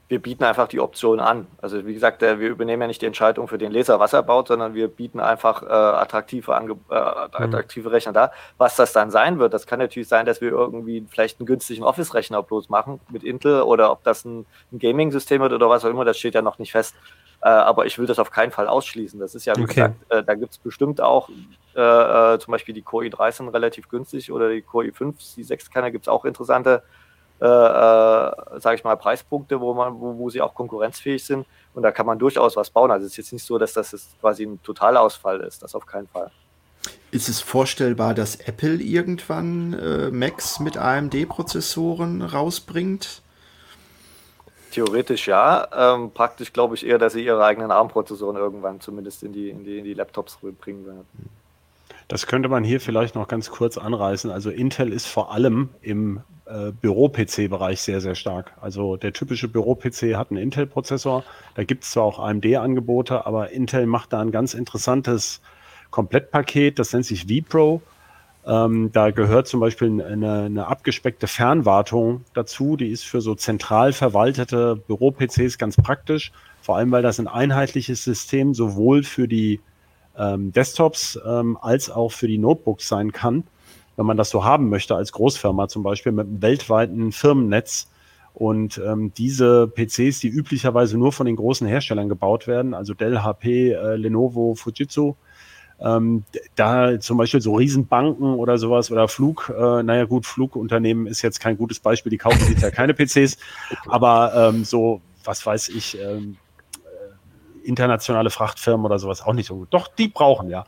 Wir bieten einfach die Option an. Also wie gesagt, äh, wir übernehmen ja nicht die Entscheidung für den Leser, was er baut, sondern wir bieten einfach äh, attraktive, Ange äh, attraktive mhm. Rechner da. Was das dann sein wird, das kann natürlich sein, dass wir irgendwie vielleicht einen günstigen Office-Rechner bloß machen mit Intel oder ob das ein, ein Gaming-System wird oder was auch immer, das steht ja noch nicht fest. Äh, aber ich will das auf keinen Fall ausschließen. Das ist ja, wie okay. gesagt, äh, da gibt es bestimmt auch äh, zum Beispiel die Core i3 sind relativ günstig oder die Core i5, die 6-Kerner gibt es auch interessante äh, äh sage ich mal, Preispunkte, wo, man, wo, wo sie auch konkurrenzfähig sind. Und da kann man durchaus was bauen. Also es ist jetzt nicht so, dass das quasi ein Totalausfall ist. Das auf keinen Fall. Ist es vorstellbar, dass Apple irgendwann äh, Macs mit AMD-Prozessoren rausbringt? Theoretisch ja. Ähm, praktisch glaube ich eher, dass sie ihre eigenen ARM-Prozessoren irgendwann zumindest in die, in die, in die Laptops bringen werden. Das könnte man hier vielleicht noch ganz kurz anreißen. Also Intel ist vor allem im äh, Büro-PC-Bereich sehr, sehr stark. Also der typische Büro-PC hat einen Intel-Prozessor. Da gibt es zwar auch AMD-Angebote, aber Intel macht da ein ganz interessantes Komplettpaket. Das nennt sich vPro. Ähm, da gehört zum Beispiel eine, eine abgespeckte Fernwartung dazu. Die ist für so zentral verwaltete Büro-PCs ganz praktisch. Vor allem, weil das ein einheitliches System sowohl für die ähm, Desktops ähm, als auch für die Notebooks sein kann, wenn man das so haben möchte als Großfirma zum Beispiel mit einem weltweiten Firmennetz. Und ähm, diese PCs, die üblicherweise nur von den großen Herstellern gebaut werden, also Dell, HP, äh, Lenovo, Fujitsu, ähm, da zum Beispiel so Riesenbanken oder sowas oder Flug, äh, naja gut, Flugunternehmen ist jetzt kein gutes Beispiel, die kaufen sich ja keine PCs, aber ähm, so, was weiß ich, ähm, internationale Frachtfirmen oder sowas auch nicht so gut. Doch, die brauchen ja.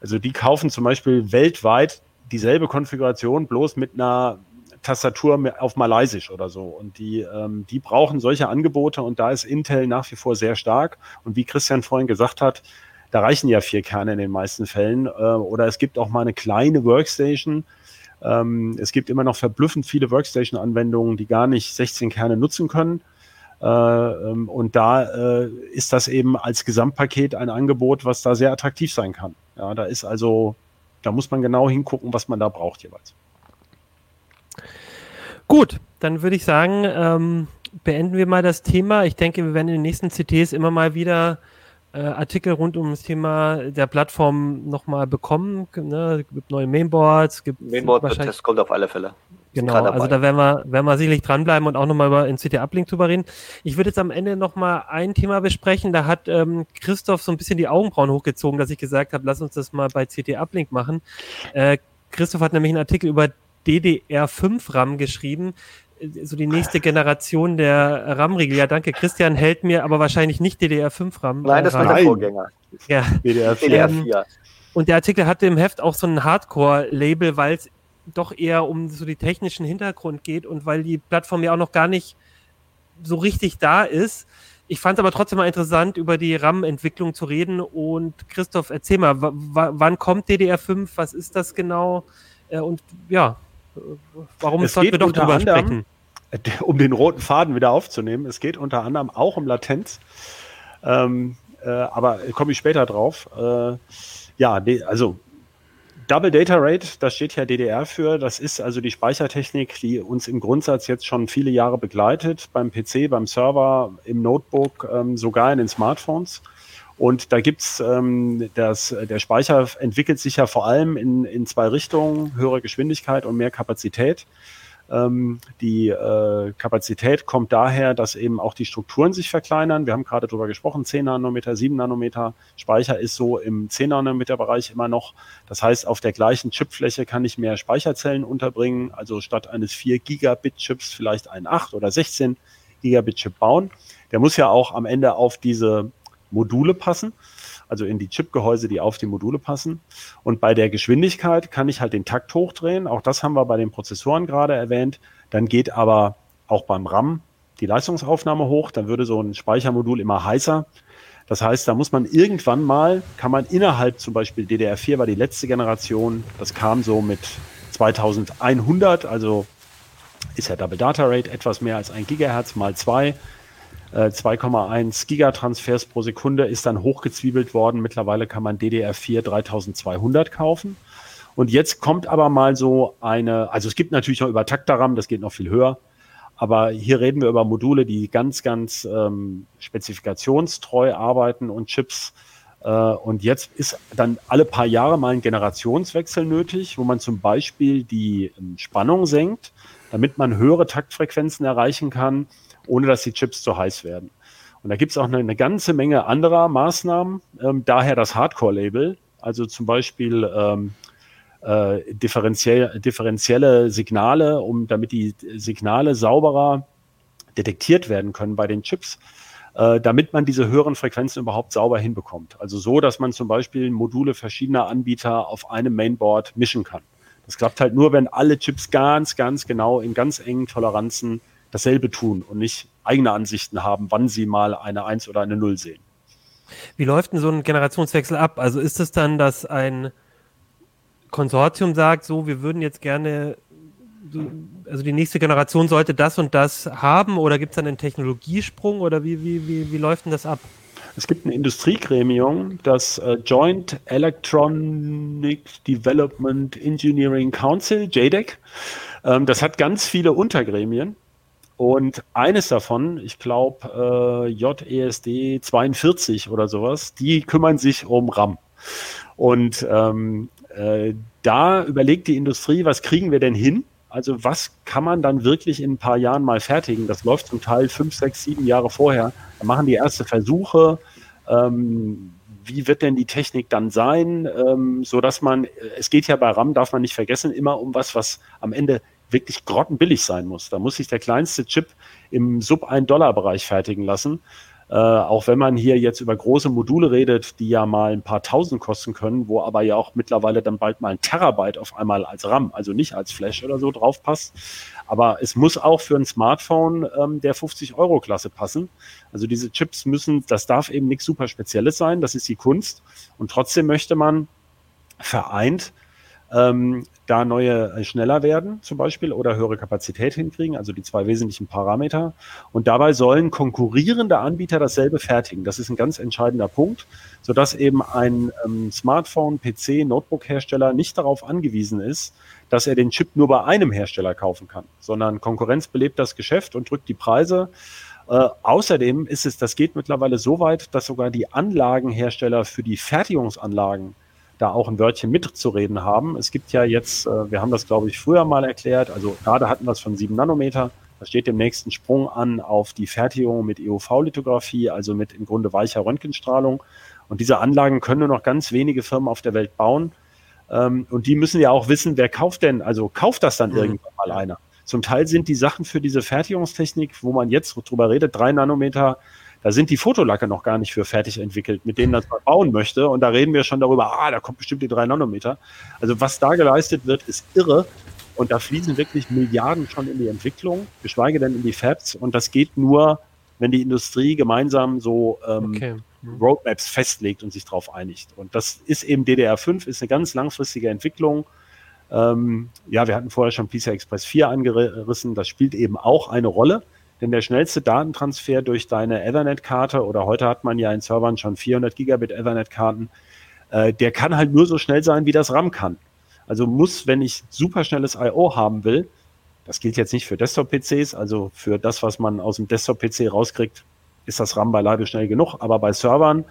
Also die kaufen zum Beispiel weltweit dieselbe Konfiguration, bloß mit einer Tastatur auf Malaysisch oder so. Und die, ähm, die brauchen solche Angebote und da ist Intel nach wie vor sehr stark. Und wie Christian vorhin gesagt hat, da reichen ja vier Kerne in den meisten Fällen. Äh, oder es gibt auch mal eine kleine Workstation. Ähm, es gibt immer noch verblüffend viele Workstation-Anwendungen, die gar nicht 16 Kerne nutzen können. Äh, ähm, und da äh, ist das eben als Gesamtpaket ein Angebot, was da sehr attraktiv sein kann. Ja, da ist also, da muss man genau hingucken, was man da braucht jeweils. Gut, dann würde ich sagen, ähm, beenden wir mal das Thema. Ich denke, wir werden in den nächsten CTs immer mal wieder äh, Artikel rund um das Thema der Plattform nochmal bekommen. Ne? Es gibt neue Mainboards. Gibt Mainboard-Test kommt auf alle Fälle. Genau, also da werden wir, werden wir sicherlich dranbleiben und auch nochmal über NCT Uplink drüber reden. Ich würde jetzt am Ende nochmal ein Thema besprechen. Da hat ähm, Christoph so ein bisschen die Augenbrauen hochgezogen, dass ich gesagt habe, lass uns das mal bei CT Uplink machen. Äh, Christoph hat nämlich einen Artikel über DDR5 RAM geschrieben. so die nächste Generation der RAM-Riegel. Ja, danke. Christian hält mir aber wahrscheinlich nicht DDR5-RAM. Nein, das war der Vorgänger. Ja. DDR4. DDR4. Und der Artikel hatte im Heft auch so ein Hardcore-Label, weil es doch eher um so die technischen Hintergrund geht und weil die Plattform ja auch noch gar nicht so richtig da ist. Ich fand es aber trotzdem mal interessant, über die RAM-Entwicklung zu reden. Und Christoph, erzähl mal, wann kommt DDR5? Was ist das genau? Äh, und ja, warum es sollten wir doch drüber anderem, sprechen? Um den roten Faden wieder aufzunehmen, es geht unter anderem auch um Latenz. Ähm, äh, aber komme ich später drauf. Äh, ja, also Double Data Rate, das steht ja DDR für. Das ist also die Speichertechnik, die uns im Grundsatz jetzt schon viele Jahre begleitet, beim PC, beim Server, im Notebook, ähm, sogar in den Smartphones. Und da gibt's ähm, das, der Speicher entwickelt sich ja vor allem in, in zwei Richtungen, höhere Geschwindigkeit und mehr Kapazität. Ähm, die äh, Kapazität kommt daher, dass eben auch die Strukturen sich verkleinern. Wir haben gerade darüber gesprochen, 10 Nanometer, 7 Nanometer. Speicher ist so im 10 Nanometer Bereich immer noch. Das heißt, auf der gleichen Chipfläche kann ich mehr Speicherzellen unterbringen. Also statt eines 4 Gigabit Chips vielleicht einen 8 oder 16 Gigabit Chip bauen. Der muss ja auch am Ende auf diese Module passen also in die Chipgehäuse, die auf die Module passen. Und bei der Geschwindigkeit kann ich halt den Takt hochdrehen. Auch das haben wir bei den Prozessoren gerade erwähnt. Dann geht aber auch beim RAM die Leistungsaufnahme hoch. Dann würde so ein Speichermodul immer heißer. Das heißt, da muss man irgendwann mal, kann man innerhalb zum Beispiel DDR4 war die letzte Generation, das kam so mit 2100, also ist ja Double Data Rate etwas mehr als ein Gigahertz mal zwei. 2,1 äh, Gigatransfers pro Sekunde ist dann hochgezwiebelt worden. Mittlerweile kann man DDR4 3200 kaufen. Und jetzt kommt aber mal so eine, also es gibt natürlich noch über Taktaram, das geht noch viel höher. Aber hier reden wir über Module, die ganz, ganz ähm, spezifikationstreu arbeiten und Chips. Äh, und jetzt ist dann alle paar Jahre mal ein Generationswechsel nötig, wo man zum Beispiel die ähm, Spannung senkt, damit man höhere Taktfrequenzen erreichen kann ohne dass die Chips zu heiß werden. Und da gibt es auch eine, eine, ganze Menge anderer Maßnahmen, ähm, daher das Hardcore-Label, also zum Beispiel ähm, äh, differenziell, differenzielle Signale, um damit die Signale sauberer detektiert werden können bei den Chips, äh, damit man diese höheren Frequenzen überhaupt sauber hinbekommt. Also so, dass man zum Beispiel Module verschiedener Anbieter auf einem Mainboard mischen kann. Das klappt halt nur, wenn alle Chips ganz, ganz genau in ganz engen Toleranzen dasselbe tun und nicht eigene Ansichten haben, wann sie mal eine 1 oder eine 0 sehen. Wie läuft denn so ein Generationswechsel ab? Also ist es dann, dass ein Konsortium sagt, so, wir würden jetzt gerne, also die nächste Generation sollte das und das haben oder gibt es dann einen Technologiesprung oder wie, wie, wie, wie läuft denn das ab? Es gibt ein Industriegremium, das äh, Joint Electronic Development Engineering Council, JEDEC. Ähm, das hat ganz viele Untergremien und eines davon, ich glaube äh, JESD 42 oder sowas, die kümmern sich um RAM. Und ähm, äh, da überlegt die Industrie, was kriegen wir denn hin? Also was kann man dann wirklich in ein paar Jahren mal fertigen? Das läuft zum Teil fünf, sechs, sieben Jahre vorher. Da machen die erste Versuche. Ähm, wie wird denn die Technik dann sein, ähm, so dass man, es geht ja bei RAM, darf man nicht vergessen, immer um was, was am Ende wirklich grottenbillig sein muss. Da muss sich der kleinste Chip im Sub-1-Dollar-Bereich fertigen lassen. Äh, auch wenn man hier jetzt über große Module redet, die ja mal ein paar Tausend kosten können, wo aber ja auch mittlerweile dann bald mal ein Terabyte auf einmal als RAM, also nicht als Flash oder so drauf passt. Aber es muss auch für ein Smartphone ähm, der 50-Euro-Klasse passen. Also diese Chips müssen, das darf eben nichts super Spezielles sein, das ist die Kunst. Und trotzdem möchte man vereint ähm, da neue äh, schneller werden zum Beispiel oder höhere Kapazität hinkriegen, also die zwei wesentlichen Parameter. Und dabei sollen konkurrierende Anbieter dasselbe fertigen. Das ist ein ganz entscheidender Punkt, sodass eben ein ähm, Smartphone, PC, Notebook-Hersteller nicht darauf angewiesen ist, dass er den Chip nur bei einem Hersteller kaufen kann, sondern Konkurrenz belebt das Geschäft und drückt die Preise. Äh, außerdem ist es, das geht mittlerweile so weit, dass sogar die Anlagenhersteller für die Fertigungsanlagen da auch ein Wörtchen mitzureden haben. Es gibt ja jetzt, äh, wir haben das glaube ich früher mal erklärt, also gerade hatten wir es von 7 Nanometer, da steht dem nächsten Sprung an auf die Fertigung mit EUV-Lithografie, also mit im Grunde weicher Röntgenstrahlung. Und diese Anlagen können nur noch ganz wenige Firmen auf der Welt bauen. Ähm, und die müssen ja auch wissen, wer kauft denn, also kauft das dann mhm. irgendwann mal einer. Zum Teil sind die Sachen für diese Fertigungstechnik, wo man jetzt drüber redet, drei Nanometer, da sind die Fotolacke noch gar nicht für fertig entwickelt, mit denen das man bauen möchte. Und da reden wir schon darüber, ah, da kommt bestimmt die drei Nanometer. Also was da geleistet wird, ist irre. Und da fließen wirklich Milliarden schon in die Entwicklung, geschweige denn in die Fabs. Und das geht nur, wenn die Industrie gemeinsam so ähm, okay. Mhm. Roadmaps festlegt und sich darauf einigt. Und das ist eben DDR5, ist eine ganz langfristige Entwicklung. Ähm, ja, wir hatten vorher schon PCI Express 4 angerissen. Das spielt eben auch eine Rolle. Denn der schnellste Datentransfer durch deine Ethernet-Karte oder heute hat man ja in Servern schon 400 Gigabit Ethernet-Karten, äh, der kann halt nur so schnell sein, wie das RAM kann. Also muss, wenn ich superschnelles I.O. haben will, das gilt jetzt nicht für Desktop-PCs, also für das, was man aus dem Desktop-PC rauskriegt, ist das RAM beileibe schnell genug. Aber bei Servern,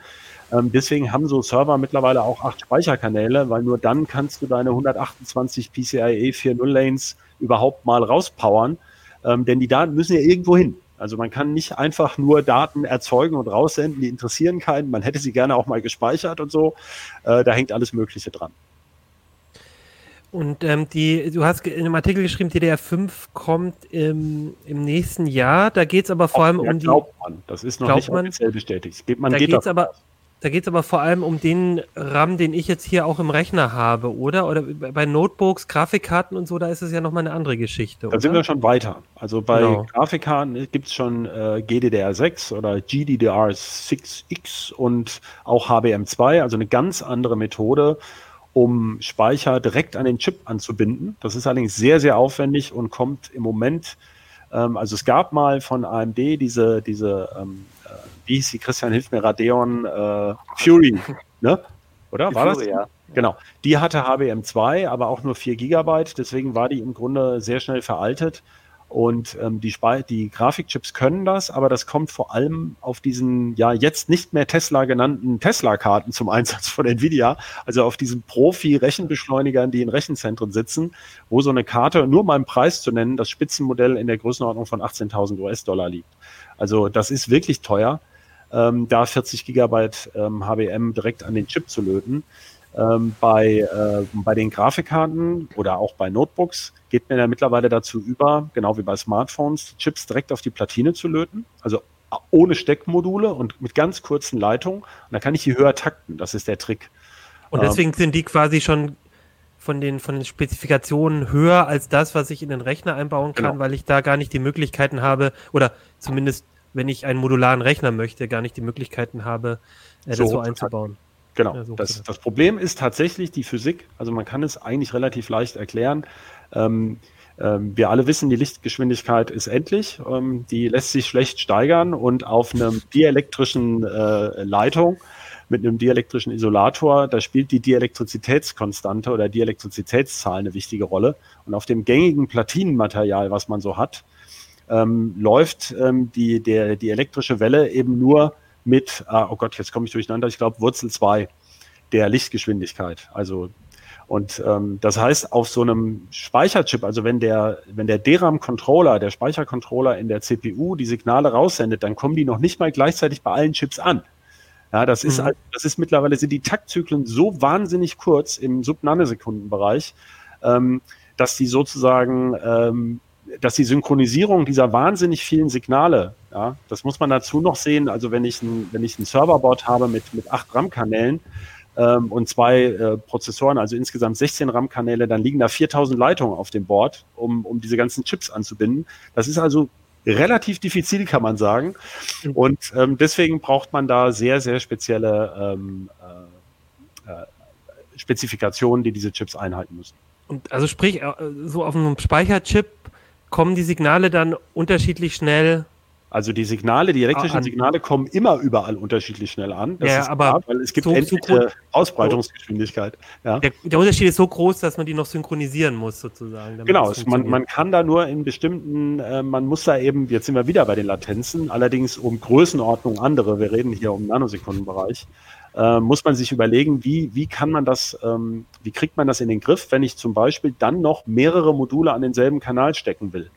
ähm, deswegen haben so Server mittlerweile auch acht Speicherkanäle, weil nur dann kannst du deine 128 PCIe 4.0 Lanes überhaupt mal rauspowern, ähm, denn die Daten müssen ja irgendwo hin. Also man kann nicht einfach nur Daten erzeugen und raussenden, die interessieren keinen. Man hätte sie gerne auch mal gespeichert und so. Äh, da hängt alles Mögliche dran. Und ähm, die, du hast in einem Artikel geschrieben, DDR5 kommt im, im nächsten Jahr. Da geht es aber vor allem um die. Glaubt man. Das ist noch nicht man, offiziell bestätigt. Man da geht es aber, da geht es aber vor allem um den RAM, den ich jetzt hier auch im Rechner habe, oder? Oder bei Notebooks, Grafikkarten und so, da ist es ja nochmal eine andere Geschichte. Da oder? sind wir schon weiter. Also bei genau. Grafikkarten gibt es schon äh, GDDR6 oder GDDR6X und auch HBM2, also eine ganz andere Methode um Speicher direkt an den Chip anzubinden. Das ist allerdings sehr, sehr aufwendig und kommt im Moment, ähm, also es gab mal von AMD diese, diese ähm, äh, wie hieß sie, Christian, hilf mir, Radeon äh, Fury, ne? Oder? Die war Fury, das? Ja. Genau. Die hatte HBM2, aber auch nur 4 Gigabyte, deswegen war die im Grunde sehr schnell veraltet. Und ähm, die, die Grafikchips können das, aber das kommt vor allem auf diesen ja jetzt nicht mehr Tesla genannten Tesla-Karten zum Einsatz von Nvidia, also auf diesen Profi-Rechenbeschleunigern, die in Rechenzentren sitzen, wo so eine Karte, nur mal im Preis zu nennen, das Spitzenmodell in der Größenordnung von 18.000 US-Dollar liegt. Also das ist wirklich teuer, ähm, da 40 Gigabyte ähm, HBM direkt an den Chip zu löten. Ähm, bei, äh, bei den Grafikkarten oder auch bei Notebooks geht man ja mittlerweile dazu über, genau wie bei Smartphones, Chips direkt auf die Platine zu löten. Also ohne Steckmodule und mit ganz kurzen Leitungen. Und da kann ich die höher takten. Das ist der Trick. Und deswegen ähm, sind die quasi schon von den, von den Spezifikationen höher als das, was ich in den Rechner einbauen kann, genau. weil ich da gar nicht die Möglichkeiten habe, oder zumindest wenn ich einen modularen Rechner möchte, gar nicht die Möglichkeiten habe, äh, das so, so einzubauen. Genau. Ja, so das, das, Problem ist tatsächlich die Physik. Also man kann es eigentlich relativ leicht erklären. Ähm, ähm, wir alle wissen, die Lichtgeschwindigkeit ist endlich. Ähm, die lässt sich schlecht steigern und auf einem dielektrischen äh, Leitung mit einem dielektrischen Isolator, da spielt die Dielektrizitätskonstante oder Dielektrizitätszahl eine wichtige Rolle. Und auf dem gängigen Platinenmaterial, was man so hat, ähm, läuft ähm, die, der, die elektrische Welle eben nur mit, ah, oh Gott, jetzt komme ich durcheinander, ich glaube Wurzel 2 der Lichtgeschwindigkeit. Also und ähm, das heißt, auf so einem Speicherchip, also wenn der, wenn der DRAM-Controller, der Speichercontroller in der CPU die Signale raussendet, dann kommen die noch nicht mal gleichzeitig bei allen Chips an. Ja, das ist, mhm. das ist mittlerweile sind die Taktzyklen so wahnsinnig kurz im Subnanosekundenbereich, ähm, dass die sozusagen ähm, dass die Synchronisierung dieser wahnsinnig vielen Signale, ja, das muss man dazu noch sehen. Also wenn ich ein, wenn ich ein Serverboard habe mit, mit acht RAM-Kanälen ähm, und zwei äh, Prozessoren, also insgesamt 16 RAM-Kanäle, dann liegen da 4000 Leitungen auf dem Board, um, um diese ganzen Chips anzubinden. Das ist also relativ diffizil, kann man sagen. Und ähm, deswegen braucht man da sehr, sehr spezielle ähm, äh, äh, Spezifikationen, die diese Chips einhalten müssen. Und also sprich, äh, so auf einem Speicherchip kommen die Signale dann unterschiedlich schnell also die Signale, die elektrischen an. Signale kommen immer überall unterschiedlich schnell an. Das ja, aber klar, weil es gibt so, endliche Ausbreitungsgeschwindigkeit. Ja. Der, der, Unterschied ist so groß, dass man die noch synchronisieren muss, sozusagen. Genau, man, man kann da nur in bestimmten, äh, man muss da eben, jetzt sind wir wieder bei den Latenzen, allerdings um Größenordnung andere, wir reden hier um Nanosekundenbereich, äh, muss man sich überlegen, wie, wie kann man das, ähm, wie kriegt man das in den Griff, wenn ich zum Beispiel dann noch mehrere Module an denselben Kanal stecken will.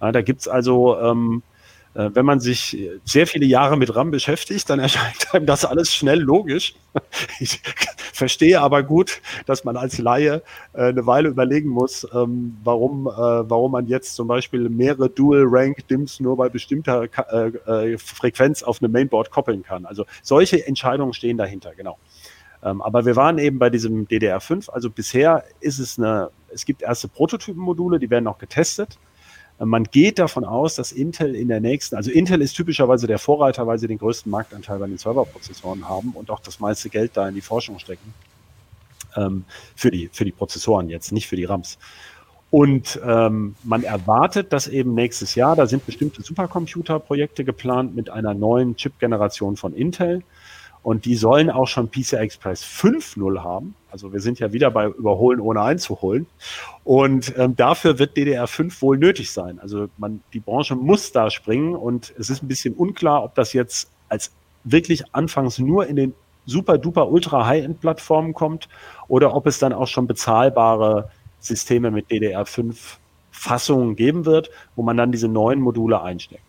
Ja, da gibt's also ähm, Äh, wenn man sich sehr viele Jahre mit RAM beschäftigt, dann erscheint einem das alles schnell logisch. Ich verstehe aber gut, dass man als Laie äh, eine Weile überlegen muss, ähm, warum, äh, warum man jetzt zum Beispiel mehrere Dual-Rank-DIMMs nur bei bestimmter Frequenz auf eine Mainboard koppeln kann. Also solche Entscheidungen stehen dahinter, genau. Ähm, aber wir waren eben bei diesem DDR5. Also bisher ist es eine, es gibt erste Prototypenmodule, die werden auch getestet. Man geht davon aus, dass Intel in der nächsten, also Intel ist typischerweise der Vorreiter, weil sie den größten Marktanteil bei den Serverprozessoren haben und auch das meiste Geld da in die Forschung stecken. Ähm, für, die, für die Prozessoren jetzt, nicht für die RAMs. Und ähm, man erwartet, dass eben nächstes Jahr, da sind bestimmte Supercomputer-Projekte geplant mit einer neuen Chip-Generation von Intel. Und die sollen auch schon PCI Express 5.0 haben. Also wir sind ja wieder bei Überholen ohne einzuholen. Und ähm, dafür wird DDR5 wohl nötig sein. Also man, die Branche muss da springen und es ist ein bisschen unklar, ob das jetzt als wirklich anfangs nur in den super duper ultra High-End Plattformen kommt oder ob es dann auch schon bezahlbare Systeme mit DDR5 Fassungen geben wird, wo man dann diese neuen Module einsteckt.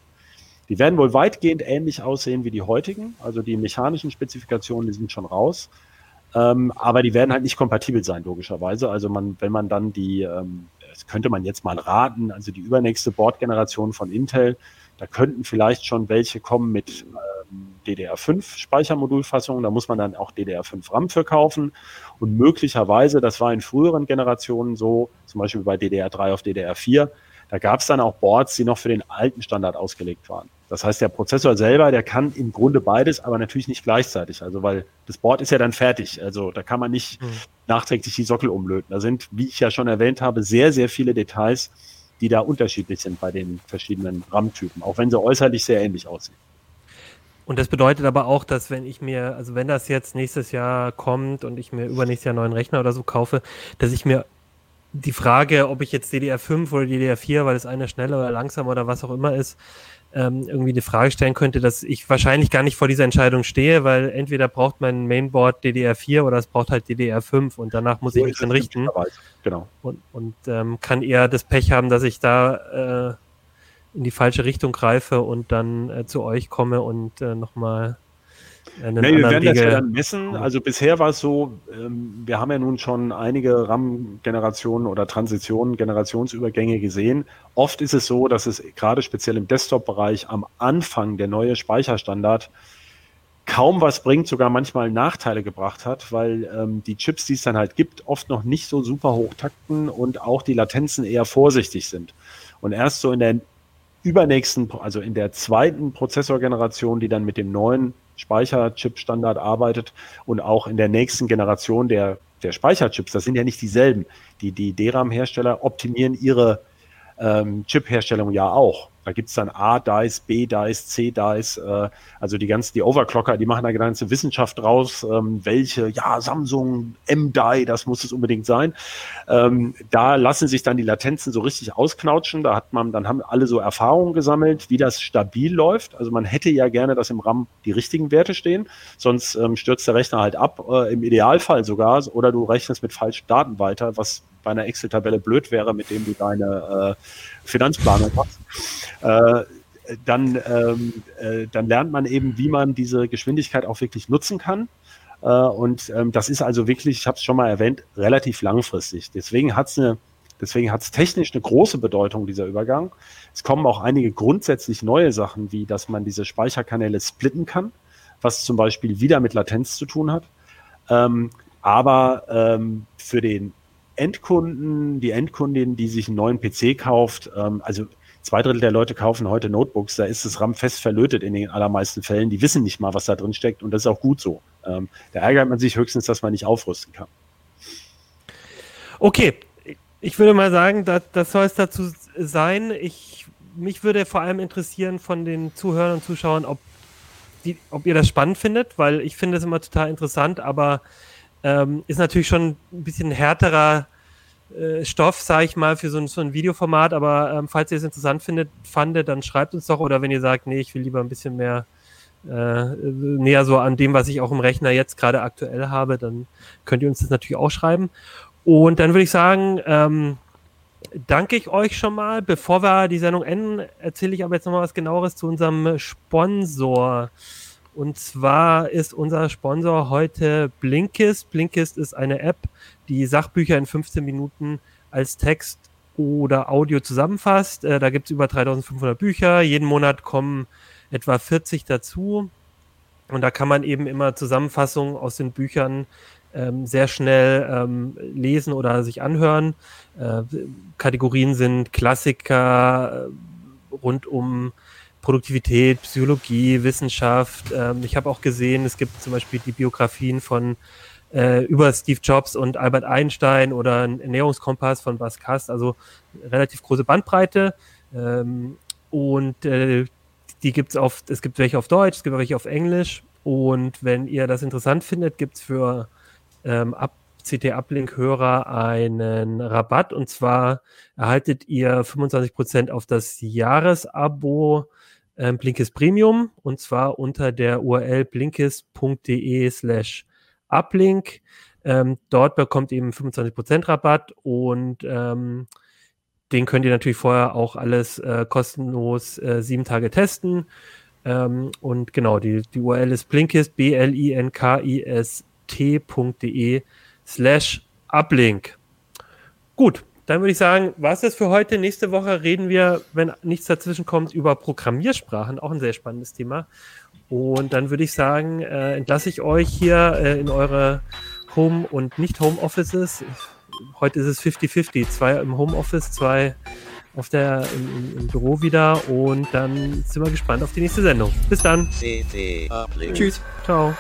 Die werden wohl weitgehend ähnlich aussehen wie die heutigen. Also die mechanischen Spezifikationen, die sind schon raus. Ähm, aber die werden halt nicht kompatibel sein, logischerweise. Also man, wenn man dann die, ähm, das könnte man jetzt mal raten, also die übernächste Bordgeneration von Intel, da könnten vielleicht schon welche kommen mit ähm, DDR5 Speichermodulfassungen. Da muss man dann auch DDR5 RAM für kaufen. Und möglicherweise, das war in früheren Generationen so, zum Beispiel bei DDR3 auf DDR4, da gab es dann auch Boards, die noch für den alten Standard ausgelegt waren. Das heißt, der Prozessor selber, der kann im Grunde beides, aber natürlich nicht gleichzeitig. Also, weil das Board ist ja dann fertig. Also, da kann man nicht mhm. nachträglich die Sockel umlöten. Da sind, wie ich ja schon erwähnt habe, sehr, sehr viele Details, die da unterschiedlich sind bei den verschiedenen RAM-Typen, auch wenn sie äußerlich sehr ähnlich aussehen. Und das bedeutet aber auch, dass wenn ich mir, also wenn das jetzt nächstes Jahr kommt und ich mir übernächstes Jahr einen neuen Rechner oder so kaufe, dass ich mir die Frage, ob ich jetzt DDR5 oder DDR4, weil das eine schneller oder langsamer oder was auch immer ist, ähm, irgendwie eine Frage stellen könnte, dass ich wahrscheinlich gar nicht vor dieser Entscheidung stehe, weil entweder braucht mein Mainboard DDR4 oder es braucht halt DDR5 und danach muss so ich mich dann richten. Genau. Und, und ähm, kann eher das Pech haben, dass ich da äh, in die falsche Richtung greife und dann äh, zu euch komme und äh, nochmal Nee, wir werden das ja dann messen. Also bisher war es so, ähm, wir haben ja nun schon einige RAM-Generationen oder Transitionen, Generationsübergänge gesehen. Oft ist es so, dass es gerade speziell im Desktop-Bereich am Anfang der neue Speicherstandard kaum was bringt, sogar manchmal Nachteile gebracht hat, weil ähm, die Chips, die es dann halt gibt, oft noch nicht so super hoch takten und auch die Latenzen eher vorsichtig sind. Und erst so in der übernächsten, also in der zweiten Prozessorgeneration, die dann mit dem neuen Speicherchip-Standard arbeitet und auch in der nächsten Generation der, der Speicherchips, das sind ja nicht dieselben. Die, die DRAM-Hersteller optimieren ihre ähm, Chip-Herstellung ja auch. Da gibt's dann A-Dice, B-Dice, C-Dice, äh, also die ganzen, die Overclocker, die machen da ganze Wissenschaft draus, ähm, welche, ja, Samsung, M-Die, das muss es unbedingt sein. Ähm, da lassen sich dann die Latenzen so richtig ausknautschen, da hat man, dann haben alle so Erfahrungen gesammelt, wie das stabil läuft. Also man hätte ja gerne, dass im RAM die richtigen Werte stehen, sonst ähm, stürzt der Rechner halt ab, äh, im Idealfall sogar, oder du rechnest mit falschen Daten weiter, was bei einer Excel-Tabelle blöd wäre, mit dem du deine äh, Finanzplanung machst. Äh, dann, ähm, äh, dann lernt man eben, wie man diese Geschwindigkeit auch wirklich nutzen kann. Äh, und ähm, das ist also wirklich, ich habe es schon mal erwähnt, relativ langfristig. Deswegen hat es eine Deswegen hat es technisch eine große Bedeutung, dieser Übergang. Es kommen auch einige grundsätzlich neue Sachen, wie dass man diese Speicherkanäle splitten kann, was zum Beispiel wieder mit Latenz zu tun hat. Ähm, aber ähm, für den Endkunden, die Endkundin, die sich einen neuen PC kauft, ähm, also zwei Drittel der Leute kaufen heute Notebooks, da ist das RAM fest verlötet in den allermeisten Fällen. Die wissen nicht mal, was da drin steckt und das ist auch gut so. Ähm, da ärgert man sich höchstens, dass man nicht aufrüsten kann. Okay, ich würde mal sagen, das, das soll es dazu sein. Ich, mich würde vor allem interessieren von den Zuhörern und Zuschauern, ob, die, ob ihr das spannend findet, weil ich finde es immer total interessant, aber ähm, ist natürlich schon ein bisschen härterer äh, Stoff, sage ich mal, für so ein, so ein Videoformat. Aber ähm, falls ihr es interessant findet, fandet, dann schreibt uns doch. Oder wenn ihr sagt, nee, ich will lieber ein bisschen mehr äh, näher so an dem, was ich auch im Rechner jetzt gerade aktuell habe, dann könnt ihr uns das natürlich auch schreiben. Und dann würde ich sagen, ähm, danke ich euch schon mal. Bevor wir die Sendung enden, erzähle ich aber jetzt noch mal was genaueres zu unserem Sponsor. Und zwar ist unser Sponsor heute Blinkist. Blinkist ist eine App, die Sachbücher in 15 Minuten als Text oder Audio zusammenfasst. Äh, da gibt es über 3500 Bücher. Jeden Monat kommen etwa 40 dazu. Und da kann man eben immer Zusammenfassungen aus den Büchern ähm, sehr schnell ähm, lesen oder sich anhören. Äh, Kategorien sind Klassiker äh, rund um Produktivität, Psychologie, Wissenschaft. Ähm, ich habe auch gesehen, es gibt zum Beispiel die Biografien von äh, über Steve Jobs und Albert Einstein oder ein Ernährungskompass von Bas Kast, also relativ große Bandbreite. Ähm, und äh, die gibt's auf, es gibt welche auf Deutsch, es gibt welche auf Englisch. Und wenn ihr das interessant findet, gibt's für ähm, ab, CT-Uplink-Hörer einen Rabatt. Und zwar erhaltet ihr 25% auf das Jahresabo ähm, Blinkist Premium. Und zwar unter der URL blinkist.de slash uplink. Ähm, dort bekommt ihr eben 25% Rabatt und ähm, den könnt ihr natürlich vorher auch alles äh, kostenlos äh, sieben Tage testen. Ähm, und genau, die, die URL ist blinkist, B-L-I-N-K-I-S t.de slash uplink. Gut, dann würde ich sagen, war es das für heute. Nächste Woche reden wir, wenn nichts dazwischen kommt, über Programmiersprachen, auch ein sehr spannendes Thema. Und dann würde ich sagen, äh, entlasse ich euch hier äh, in eure Home- und Nicht-Home-Offices. Heute ist es 50-50, zwei im Homeoffice, zwei auf der, im, im, Büro wieder und dann sind wir gespannt auf die nächste Sendung. Bis dann. Tschüss. Ciao.